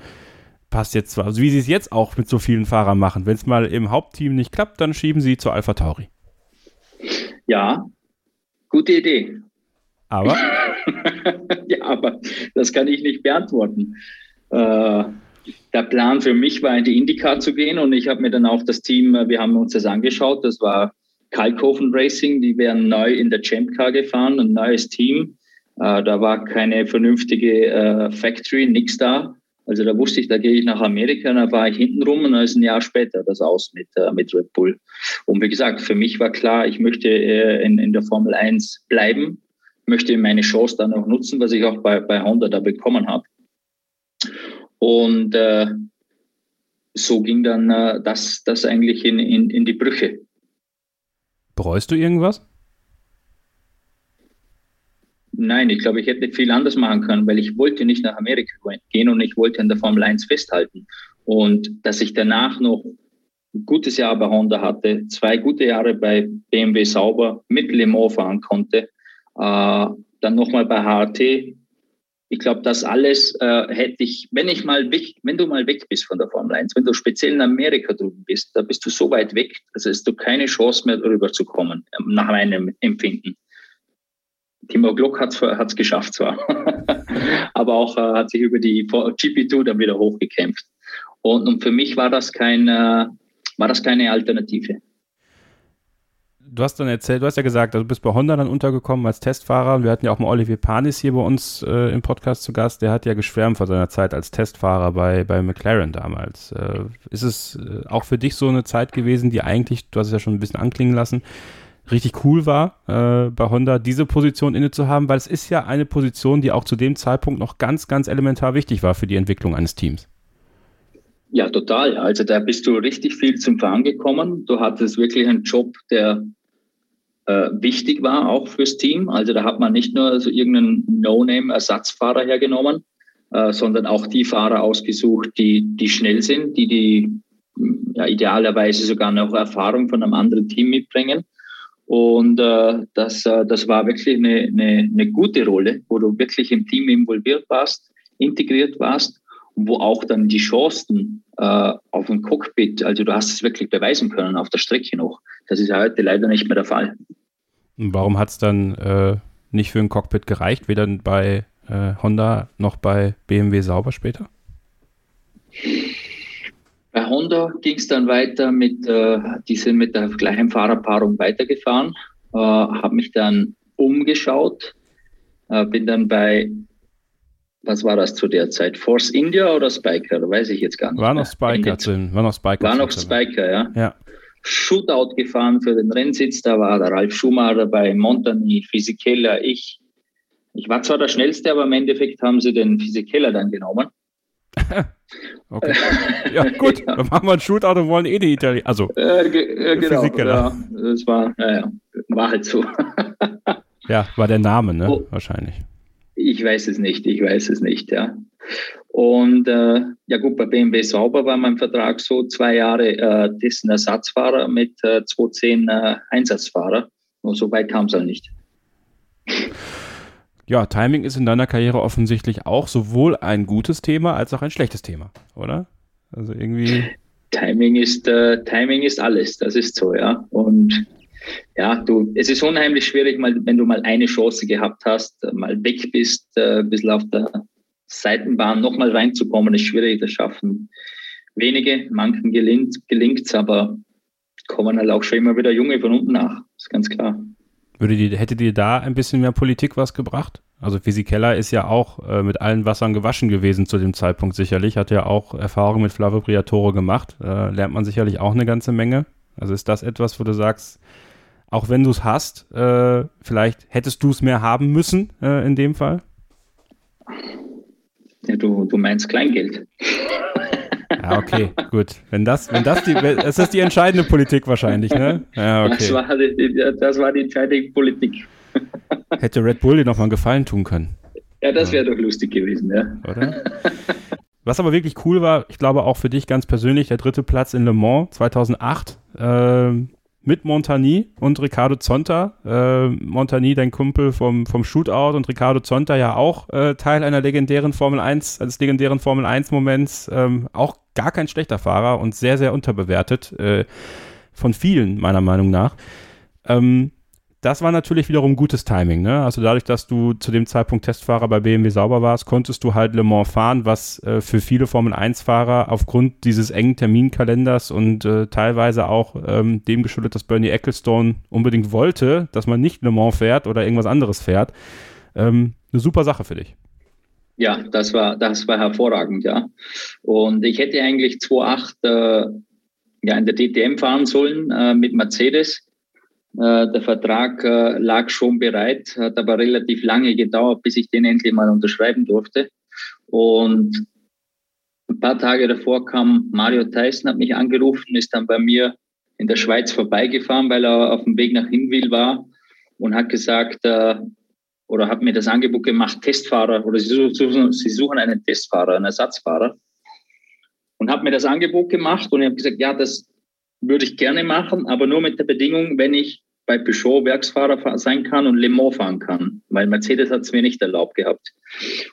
passt jetzt zwar, also wie sie es jetzt auch mit so vielen Fahrern machen. Wenn es mal im Hauptteam nicht klappt, dann schieben sie zu Alpha Tauri. Ja, gute Idee. Aber? [laughs] ja, aber das kann ich nicht beantworten. Äh, der Plan für mich war, in die IndyCar zu gehen und ich habe mir dann auch das Team, äh, wir haben uns das angeschaut, das war Kalkofen Racing, die wären neu in der Champ Car gefahren, ein neues Team. Äh, da war keine vernünftige äh, Factory, nichts da. Also da wusste ich, da gehe ich nach Amerika, dann war ich hinten rum und dann ist ein Jahr später das aus mit, äh, mit Red Bull. Und wie gesagt, für mich war klar, ich möchte in, in der Formel 1 bleiben, möchte meine Chance dann auch nutzen, was ich auch bei, bei Honda da bekommen habe. Und äh, so ging dann äh, das, das eigentlich in, in, in die Brüche. Bereust du irgendwas? Nein, ich glaube, ich hätte viel anders machen können, weil ich wollte nicht nach Amerika gehen und ich wollte an der Formel 1 festhalten. Und dass ich danach noch ein gutes Jahr bei Honda hatte, zwei gute Jahre bei BMW Sauber mit Le Mans fahren konnte, äh, dann nochmal bei HRT. Ich glaube, das alles äh, hätte ich, wenn ich mal weg, wenn du mal weg bist von der Formel 1, wenn du speziell in Amerika drüben bist, da bist du so weit weg, also hast du keine Chance mehr rüber zu kommen, nach meinem Empfinden. Timo Glock hat es geschafft zwar, [laughs] aber auch äh, hat sich über die GP2 dann wieder hochgekämpft. Und, und für mich war das, kein, äh, war das keine Alternative. Du hast dann erzählt, du hast ja gesagt, also du bist bei Honda dann untergekommen als Testfahrer. Wir hatten ja auch mal Olivier Panis hier bei uns äh, im Podcast zu Gast. Der hat ja geschwärmt von seiner Zeit als Testfahrer bei, bei McLaren damals. Äh, ist es äh, auch für dich so eine Zeit gewesen, die eigentlich, du hast es ja schon ein bisschen anklingen lassen, richtig cool war, äh, bei Honda diese Position inne zu haben, weil es ist ja eine Position, die auch zu dem Zeitpunkt noch ganz, ganz elementar wichtig war für die Entwicklung eines Teams. Ja, total. Also da bist du richtig viel zum Fahren gekommen. Du hattest wirklich einen Job, der äh, wichtig war, auch fürs Team. Also da hat man nicht nur so irgendeinen No-Name-Ersatzfahrer hergenommen, äh, sondern auch die Fahrer ausgesucht, die, die schnell sind, die die ja, idealerweise sogar noch Erfahrung von einem anderen Team mitbringen. Und äh, das, äh, das war wirklich eine, eine, eine gute Rolle, wo du wirklich im Team involviert warst, integriert warst, wo auch dann die Chancen äh, auf dem Cockpit, also du hast es wirklich beweisen können auf der Strecke noch. Das ist heute leider nicht mehr der Fall. Und warum hat es dann äh, nicht für ein Cockpit gereicht, weder bei äh, Honda noch bei BMW sauber später? Bei Honda ging es dann weiter mit, äh, die sind mit der gleichen Fahrerpaarung weitergefahren, äh, habe mich dann umgeschaut, äh, bin dann bei, was war das zu der Zeit? Force India oder Spiker? Weiß ich jetzt gar nicht. War noch Spiker drin, war noch Spiker. War noch Spiker, ja. Ja. Shootout gefahren für den Rennsitz, da war der Ralf Schumacher dabei, Montani, Fisichella, ich. Ich war zwar der Schnellste, aber im Endeffekt haben sie den Fisichella dann genommen. [laughs] okay. Ja, gut. [laughs] ja. Dann machen wir ein Shootout und wollen eh die Italiener. Also, äh, äh, genau. Ja, das war, naja, war halt so. ja, war der Name, ne? Oh, Wahrscheinlich. Ich weiß es nicht, ich weiß es nicht, ja. Und äh, ja gut, bei BMW Sauber war mein Vertrag so zwei Jahre äh, dessen Ersatzfahrer mit äh, 210 äh, Einsatzfahrer. Und so weit kam es halt nicht. Ja, Timing ist in deiner Karriere offensichtlich auch sowohl ein gutes Thema als auch ein schlechtes Thema, oder? Also irgendwie. Timing ist, äh, Timing ist alles, das ist so, ja. Und ja, du, es ist unheimlich schwierig, mal, wenn du mal eine Chance gehabt hast, mal weg bist, äh, ein bisschen auf der Seitenbahn nochmal reinzukommen, ist schwierig, das schaffen wenige, manchen gelingt es, aber kommen halt auch schon immer wieder Junge von unten nach, ist ganz klar. Würde die, hätte dir da ein bisschen mehr Politik was gebracht? Also Physikeller ist ja auch äh, mit allen Wassern gewaschen gewesen zu dem Zeitpunkt sicherlich, hat ja auch Erfahrung mit Flavio Briatore gemacht, äh, lernt man sicherlich auch eine ganze Menge. Also ist das etwas, wo du sagst, auch wenn du es hast, äh, vielleicht hättest du es mehr haben müssen äh, in dem Fall? Ja, du, du meinst Kleingeld. Ja, okay, gut. Wenn das, wenn das die, das ist die entscheidende Politik wahrscheinlich, ne? Ja, okay. Das war die, das war die entscheidende Politik. [laughs] Hätte Red Bull dir noch mal einen Gefallen tun können. Ja, das wäre ja. doch lustig gewesen, ja. Oder? Was aber wirklich cool war, ich glaube auch für dich ganz persönlich, der dritte Platz in Le Mans 2008. Ähm, mit Montani und Ricardo Zonta. Äh, Montani, dein Kumpel vom, vom Shootout und Ricardo Zonta ja auch äh, Teil einer legendären Formel 1, eines legendären Formel 1 Moments. Ähm, auch gar kein schlechter Fahrer und sehr, sehr unterbewertet. Äh, von vielen, meiner Meinung nach. Ähm, das war natürlich wiederum gutes Timing. Ne? Also dadurch, dass du zu dem Zeitpunkt Testfahrer bei BMW sauber warst, konntest du halt Le Mans fahren, was äh, für viele Formel-1-Fahrer aufgrund dieses engen Terminkalenders und äh, teilweise auch ähm, dem geschuldet, dass Bernie Ecclestone unbedingt wollte, dass man nicht Le Mans fährt oder irgendwas anderes fährt, ähm, eine super Sache für dich. Ja, das war, das war hervorragend, ja. Und ich hätte eigentlich 2.8 äh, ja, in der DTM fahren sollen äh, mit Mercedes der Vertrag äh, lag schon bereit, hat aber relativ lange gedauert, bis ich den endlich mal unterschreiben durfte. Und ein paar Tage davor kam Mario Tyson, hat mich angerufen, ist dann bei mir in der Schweiz vorbeigefahren, weil er auf dem Weg nach Hinwil war und hat gesagt, äh, oder hat mir das Angebot gemacht, Testfahrer, oder sie suchen, sie suchen einen Testfahrer, einen Ersatzfahrer. Und hat mir das Angebot gemacht und ich habe gesagt, ja, das würde ich gerne machen, aber nur mit der Bedingung, wenn ich bei Peugeot Werksfahrer sein kann und Le Mans fahren kann, weil Mercedes hat es mir nicht erlaubt gehabt.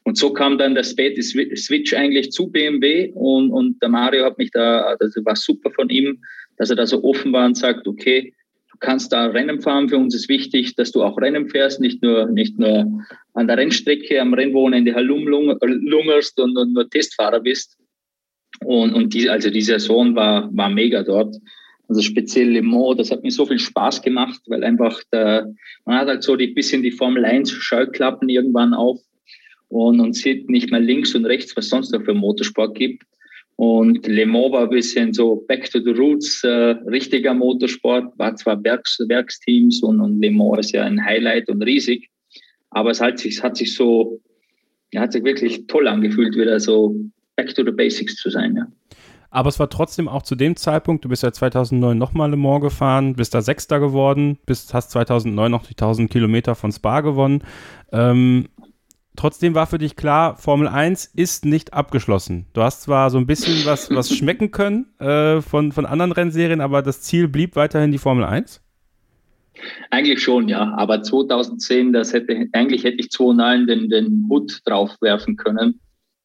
Und so kam dann der späte Switch eigentlich zu BMW und, und der Mario hat mich da, das war super von ihm, dass er da so offen war und sagt, okay, du kannst da Rennen fahren, für uns ist wichtig, dass du auch Rennen fährst, nicht nur, nicht nur an der Rennstrecke, am Rennwochenende herumlungerst und, und nur Testfahrer bist. Und, und die, also die Saison war, war mega dort. Also speziell Le Mans, das hat mir so viel Spaß gemacht, weil einfach der, man hat halt so die bisschen die Formel 1 Schallklappen irgendwann auf und, und sieht nicht mehr links und rechts, was sonst noch für Motorsport gibt. Und Le Mans war ein bisschen so back to the roots, äh, richtiger Motorsport, war zwar Werks, Werksteams und, und Le Mans ist ja ein Highlight und riesig, aber es hat sich, es hat sich so, ja, hat sich wirklich toll angefühlt, wieder so back to the basics zu sein, ja. Aber es war trotzdem auch zu dem Zeitpunkt, du bist ja 2009 nochmal Le Mans gefahren, bist da Sechster geworden, bist, hast 2009 noch die 1000 Kilometer von Spa gewonnen. Ähm, trotzdem war für dich klar, Formel 1 ist nicht abgeschlossen. Du hast zwar so ein bisschen was, was [laughs] schmecken können äh, von, von anderen Rennserien, aber das Ziel blieb weiterhin die Formel 1? Eigentlich schon, ja. Aber 2010, das hätte, eigentlich hätte ich 2009 den, den Hut drauf werfen können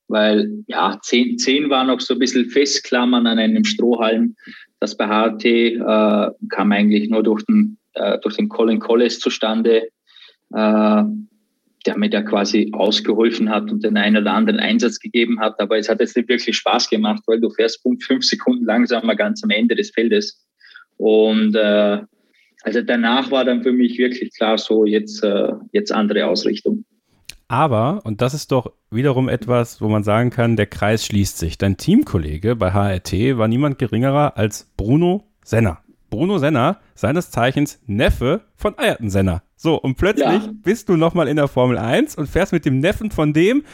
weil ja, zehn, zehn war noch so ein bisschen festklammern an einem Strohhalm. Das bei HRT äh, kam eigentlich nur durch den, äh, durch den Colin Collis zustande, äh, der mir da quasi ausgeholfen hat und den einen oder anderen Einsatz gegeben hat. Aber es hat jetzt nicht wirklich Spaß gemacht, weil du fährst Punkt fünf Sekunden langsamer ganz am Ende des Feldes. Und äh, also danach war dann für mich wirklich klar so, jetzt, äh, jetzt andere Ausrichtung. Aber, und das ist doch wiederum etwas, wo man sagen kann, der Kreis schließt sich. Dein Teamkollege bei HRT war niemand geringerer als Bruno Senner. Bruno Senner, seines Zeichens Neffe von Ayrton Senner. So, und plötzlich ja. bist du nochmal in der Formel 1 und fährst mit dem Neffen von dem,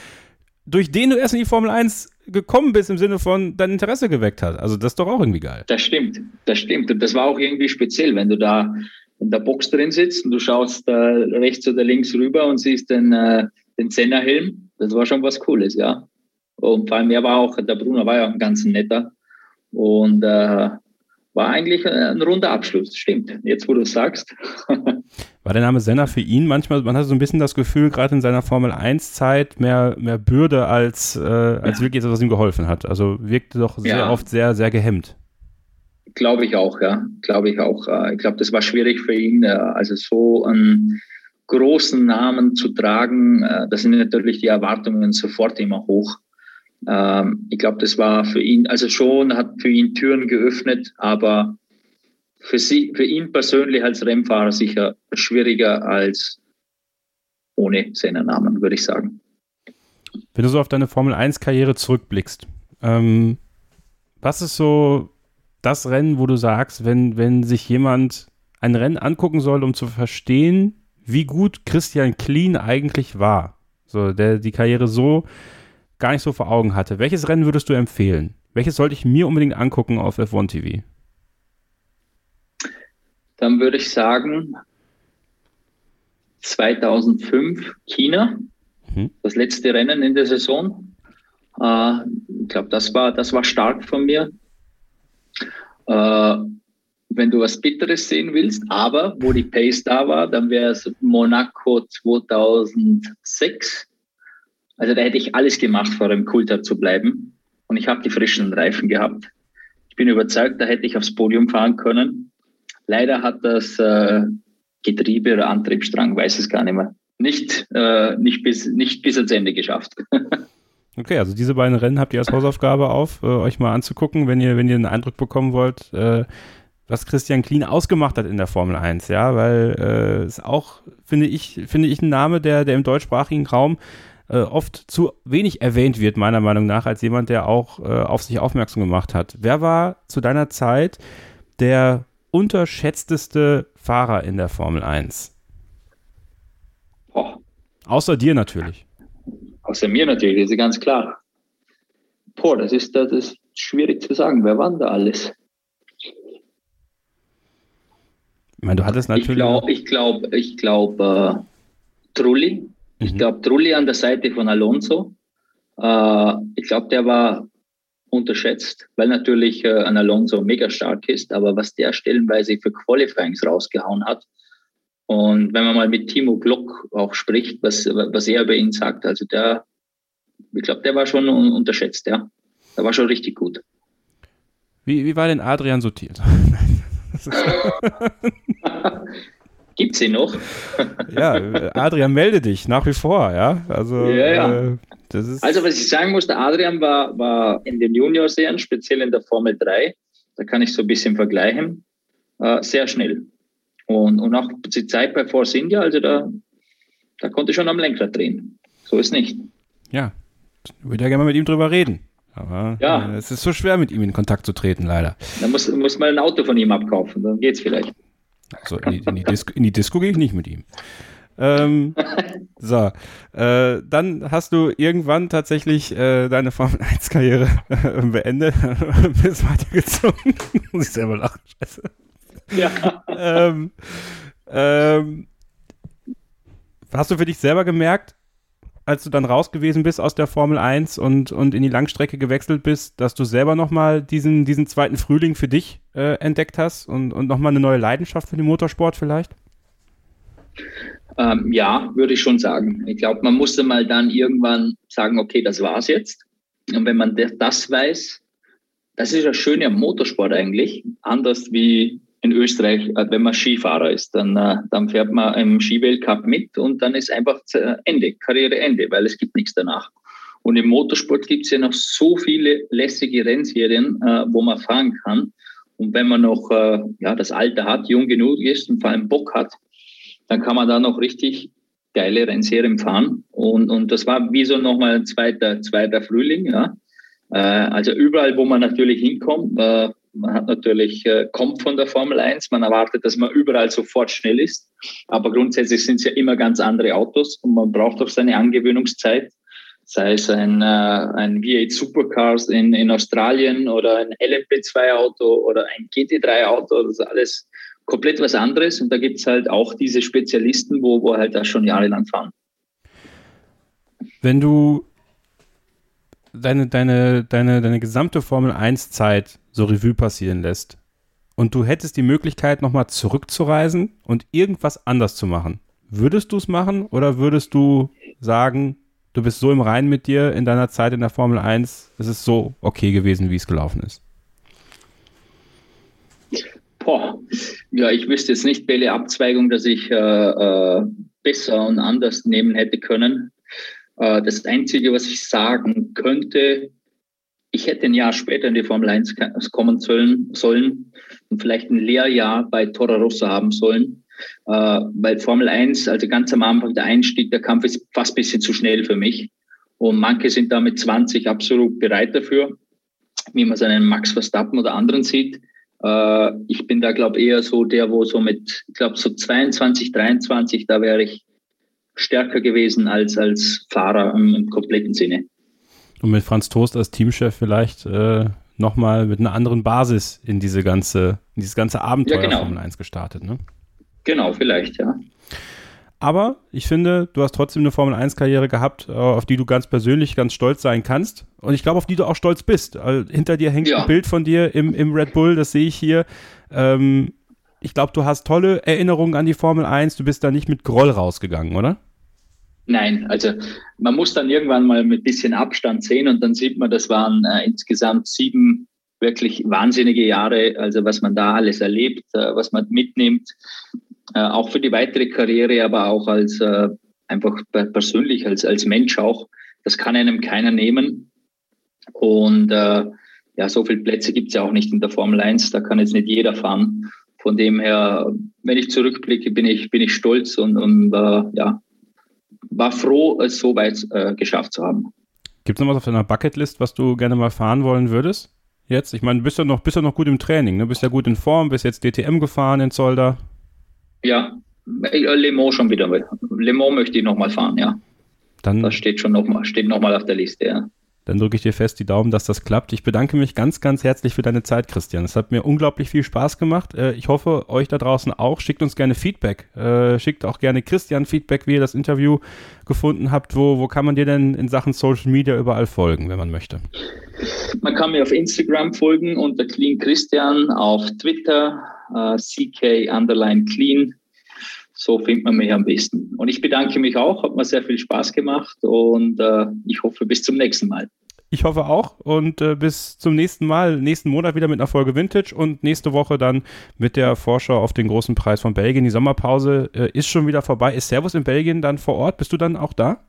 durch den du erst in die Formel 1 gekommen bist, im Sinne von dein Interesse geweckt hat. Also das ist doch auch irgendwie geil. Das stimmt, das stimmt. Und das war auch irgendwie speziell, wenn du da in der Box drin sitzt und du schaust da rechts oder links rüber und siehst den, äh, den Senna-Helm. Das war schon was Cooles, ja. Und vor allem, er war auch, der Bruno war ja auch ein ganz netter. Und äh, war eigentlich ein runder Abschluss, stimmt. Jetzt, wo du sagst. [laughs] war der Name Senna für ihn manchmal, man hat so ein bisschen das Gefühl, gerade in seiner Formel 1-Zeit, mehr, mehr Bürde als, äh, als ja. wirklich etwas, was ihm geholfen hat. Also wirkte doch sehr ja. oft sehr, sehr gehemmt. Glaube ich auch, ja. Glaube ich auch. Äh, ich glaube, das war schwierig für ihn. Äh, also so ein großen Namen zu tragen, äh, da sind natürlich die Erwartungen sofort immer hoch. Ähm, ich glaube, das war für ihn, also schon hat für ihn Türen geöffnet, aber für, sie, für ihn persönlich als Rennfahrer sicher schwieriger als ohne seinen Namen, würde ich sagen. Wenn du so auf deine Formel 1-Karriere zurückblickst, ähm, was ist so das Rennen, wo du sagst, wenn, wenn sich jemand ein Rennen angucken soll, um zu verstehen, wie gut Christian Kleen eigentlich war. So, der die Karriere so gar nicht so vor Augen hatte. Welches Rennen würdest du empfehlen? Welches sollte ich mir unbedingt angucken auf F1 TV? Dann würde ich sagen 2005 China, mhm. das letzte Rennen in der Saison. Äh, ich glaube, das war, das war stark von mir. Äh, wenn du was Bitteres sehen willst, aber wo die Pace da war, dann wäre es Monaco 2006. Also da hätte ich alles gemacht, vor dem Kulter zu bleiben. Und ich habe die frischen Reifen gehabt. Ich bin überzeugt, da hätte ich aufs Podium fahren können. Leider hat das äh, Getriebe oder Antriebsstrang, weiß es gar nicht mehr, nicht, äh, nicht, bis, nicht bis ans Ende geschafft. [laughs] Okay, also diese beiden Rennen habt ihr als Hausaufgabe auf, äh, euch mal anzugucken, wenn ihr, wenn ihr einen Eindruck bekommen wollt, äh, was Christian Klien ausgemacht hat in der Formel 1, ja, weil äh, ist auch, finde ich, finde ich ein Name, der, der im deutschsprachigen Raum äh, oft zu wenig erwähnt wird, meiner Meinung nach, als jemand, der auch äh, auf sich aufmerksam gemacht hat. Wer war zu deiner Zeit der unterschätzteste Fahrer in der Formel 1? Oh. Außer dir natürlich. Außer mir natürlich, das ist ganz klar. Boah, das ist, das ist schwierig zu sagen. Wer war da alles? Ich meine, du hattest natürlich. Ich glaube, ich glaube, ich glaube, äh, Trulli. Mhm. Ich glaube, Trulli an der Seite von Alonso. Äh, ich glaube, der war unterschätzt, weil natürlich äh, ein Alonso mega stark ist, aber was der stellenweise für Qualifyings rausgehauen hat. Und wenn man mal mit Timo Glock auch spricht, was, was er über ihn sagt, also der, ich glaube, der war schon unterschätzt, ja. Der war schon richtig gut. Wie, wie war denn Adrian sortiert? [laughs] [laughs] Gibt sie noch? [laughs] ja, Adrian, melde dich nach wie vor, ja. Also, ja, ja. Äh, also was ich sagen muss, der Adrian war, war in den Junior-Serien, speziell in der Formel 3, da kann ich so ein bisschen vergleichen, äh, sehr schnell. Und, und auch die Zeit bei Force India, also da, da konnte ich schon am Lenkrad drehen. So ist nicht. Ja, ich würde ja gerne mal mit ihm drüber reden. Aber ja. Äh, es ist so schwer, mit ihm in Kontakt zu treten, leider. Dann muss, muss man ein Auto von ihm abkaufen, dann geht's vielleicht. Also in die, in die Disco, in die Disco gehe ich nicht mit ihm. Ähm, [laughs] so, äh, dann hast du irgendwann tatsächlich äh, deine Formel 1 Karriere äh, beendet, [laughs] bist weitergezogen. [laughs] Muss ich selber lachen, scheiße. Ja. ähm, ähm, hast du für dich selber gemerkt, als du dann raus gewesen bist aus der Formel 1 und, und in die Langstrecke gewechselt bist, dass du selber nochmal diesen, diesen zweiten Frühling für dich äh, entdeckt hast und, und nochmal eine neue Leidenschaft für den Motorsport vielleicht? Ähm, ja, würde ich schon sagen. Ich glaube, man musste mal dann irgendwann sagen, okay, das war's jetzt. Und wenn man das weiß, das ist ja schön am Motorsport eigentlich, anders wie in Österreich, äh, wenn man Skifahrer ist, dann, äh, dann fährt man im Skiweltcup mit und dann ist einfach Ende, Karriereende, weil es gibt nichts danach. Und im Motorsport gibt es ja noch so viele lässige Rennserien, äh, wo man fahren kann. Und wenn man noch ja, das Alter hat, jung genug ist und vor allem Bock hat, dann kann man da noch richtig geile Rennserien fahren. Und, und das war wie so nochmal ein zweiter, zweiter Frühling. Ja. also überall, wo man natürlich hinkommt, man hat natürlich, äh, kommt von der Formel 1, man erwartet, dass man überall sofort schnell ist. Aber grundsätzlich sind es ja immer ganz andere Autos und man braucht auch seine Angewöhnungszeit. Sei es ein, äh, ein V8 Supercars in, in Australien oder ein LMP2-Auto oder ein GT3-Auto, das ist alles komplett was anderes. Und da gibt es halt auch diese Spezialisten, wo, wo halt da schon jahrelang fahren. Wenn du deine, deine, deine, deine gesamte Formel 1-Zeit so Revue passieren lässt und du hättest die Möglichkeit, nochmal zurückzureisen und irgendwas anders zu machen, würdest du es machen oder würdest du sagen, du bist so im Reinen mit dir in deiner Zeit in der Formel 1, es ist so okay gewesen, wie es gelaufen ist? Boah, ja, ich wüsste jetzt nicht, welche Abzweigung, dass ich äh, äh, besser und anders nehmen hätte können. Äh, das Einzige, was ich sagen könnte, ich hätte ein Jahr später in die Formel 1 kommen sollen, und vielleicht ein Lehrjahr bei Toro Rosso haben sollen. Äh, weil Formel 1, also ganz am Anfang der Einstieg, der Kampf ist fast ein bisschen zu schnell für mich. Und manche sind da mit 20 absolut bereit dafür, wie man seinen Max Verstappen oder anderen sieht. Äh, ich bin da, glaube ich, eher so der, wo so mit, ich glaube, so 22, 23, da wäre ich stärker gewesen als als Fahrer im, im kompletten Sinne. Und mit Franz Toast als Teamchef vielleicht äh, nochmal mit einer anderen Basis in diese ganze, in dieses ganze Abenteuer ja, genau. Formel 1 gestartet, ne? Genau, vielleicht, ja. Aber ich finde, du hast trotzdem eine Formel 1-Karriere gehabt, äh, auf die du ganz persönlich ganz stolz sein kannst. Und ich glaube, auf die du auch stolz bist. Also, hinter dir hängt ja. ein Bild von dir im, im Red Bull, das sehe ich hier. Ähm, ich glaube, du hast tolle Erinnerungen an die Formel 1. Du bist da nicht mit Groll rausgegangen, oder? Nein, also man muss dann irgendwann mal mit bisschen Abstand sehen und dann sieht man, das waren äh, insgesamt sieben wirklich wahnsinnige Jahre, also was man da alles erlebt, äh, was man mitnimmt, äh, auch für die weitere Karriere, aber auch als äh, einfach persönlich, als, als Mensch auch. Das kann einem keiner nehmen. Und äh, ja, so viele Plätze gibt es ja auch nicht in der Formel 1, da kann jetzt nicht jeder fahren. Von dem her, wenn ich zurückblicke, bin ich, bin ich stolz und, und äh, ja, war froh, es so weit äh, geschafft zu haben. Gibt es noch was auf deiner Bucketlist, was du gerne mal fahren wollen würdest? Jetzt? Ich meine, du bist ja noch, bist ja noch gut im Training, ne? Bist ja gut in Form, bist jetzt DTM gefahren in Zolder. Ja, äh, Le Mans schon wieder. Le Mans möchte ich nochmal fahren, ja. Dann, das steht schon nochmal, steht nochmal auf der Liste, ja. Dann drücke ich dir fest die Daumen, dass das klappt. Ich bedanke mich ganz, ganz herzlich für deine Zeit, Christian. Es hat mir unglaublich viel Spaß gemacht. Äh, ich hoffe, euch da draußen auch. Schickt uns gerne Feedback. Äh, schickt auch gerne Christian Feedback, wie ihr das Interview gefunden habt. Wo, wo kann man dir denn in Sachen Social Media überall folgen, wenn man möchte? Man kann mir auf Instagram folgen unter Clean Christian, auf Twitter uh, CK underline Clean. So findet man mich am besten. Und ich bedanke mich auch, hat mir sehr viel Spaß gemacht und äh, ich hoffe bis zum nächsten Mal. Ich hoffe auch und äh, bis zum nächsten Mal, nächsten Monat wieder mit einer Folge Vintage und nächste Woche dann mit der Vorschau auf den großen Preis von Belgien. Die Sommerpause äh, ist schon wieder vorbei. Ist Servus in Belgien dann vor Ort? Bist du dann auch da?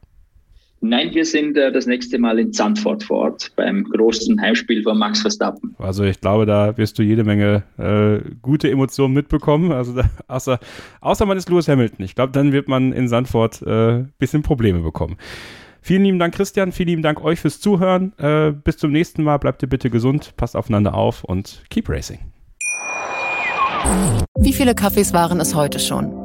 Nein, wir sind äh, das nächste Mal in Zandvoort vor Ort beim großen Heimspiel von Max Verstappen. Also ich glaube, da wirst du jede Menge äh, gute Emotionen mitbekommen. Also da, außer, außer man ist Lewis Hamilton. Ich glaube, dann wird man in Zandvoort ein äh, bisschen Probleme bekommen. Vielen lieben Dank, Christian. Vielen lieben Dank euch fürs Zuhören. Äh, bis zum nächsten Mal. Bleibt ihr bitte gesund, passt aufeinander auf und keep racing. Wie viele Kaffees waren es heute schon?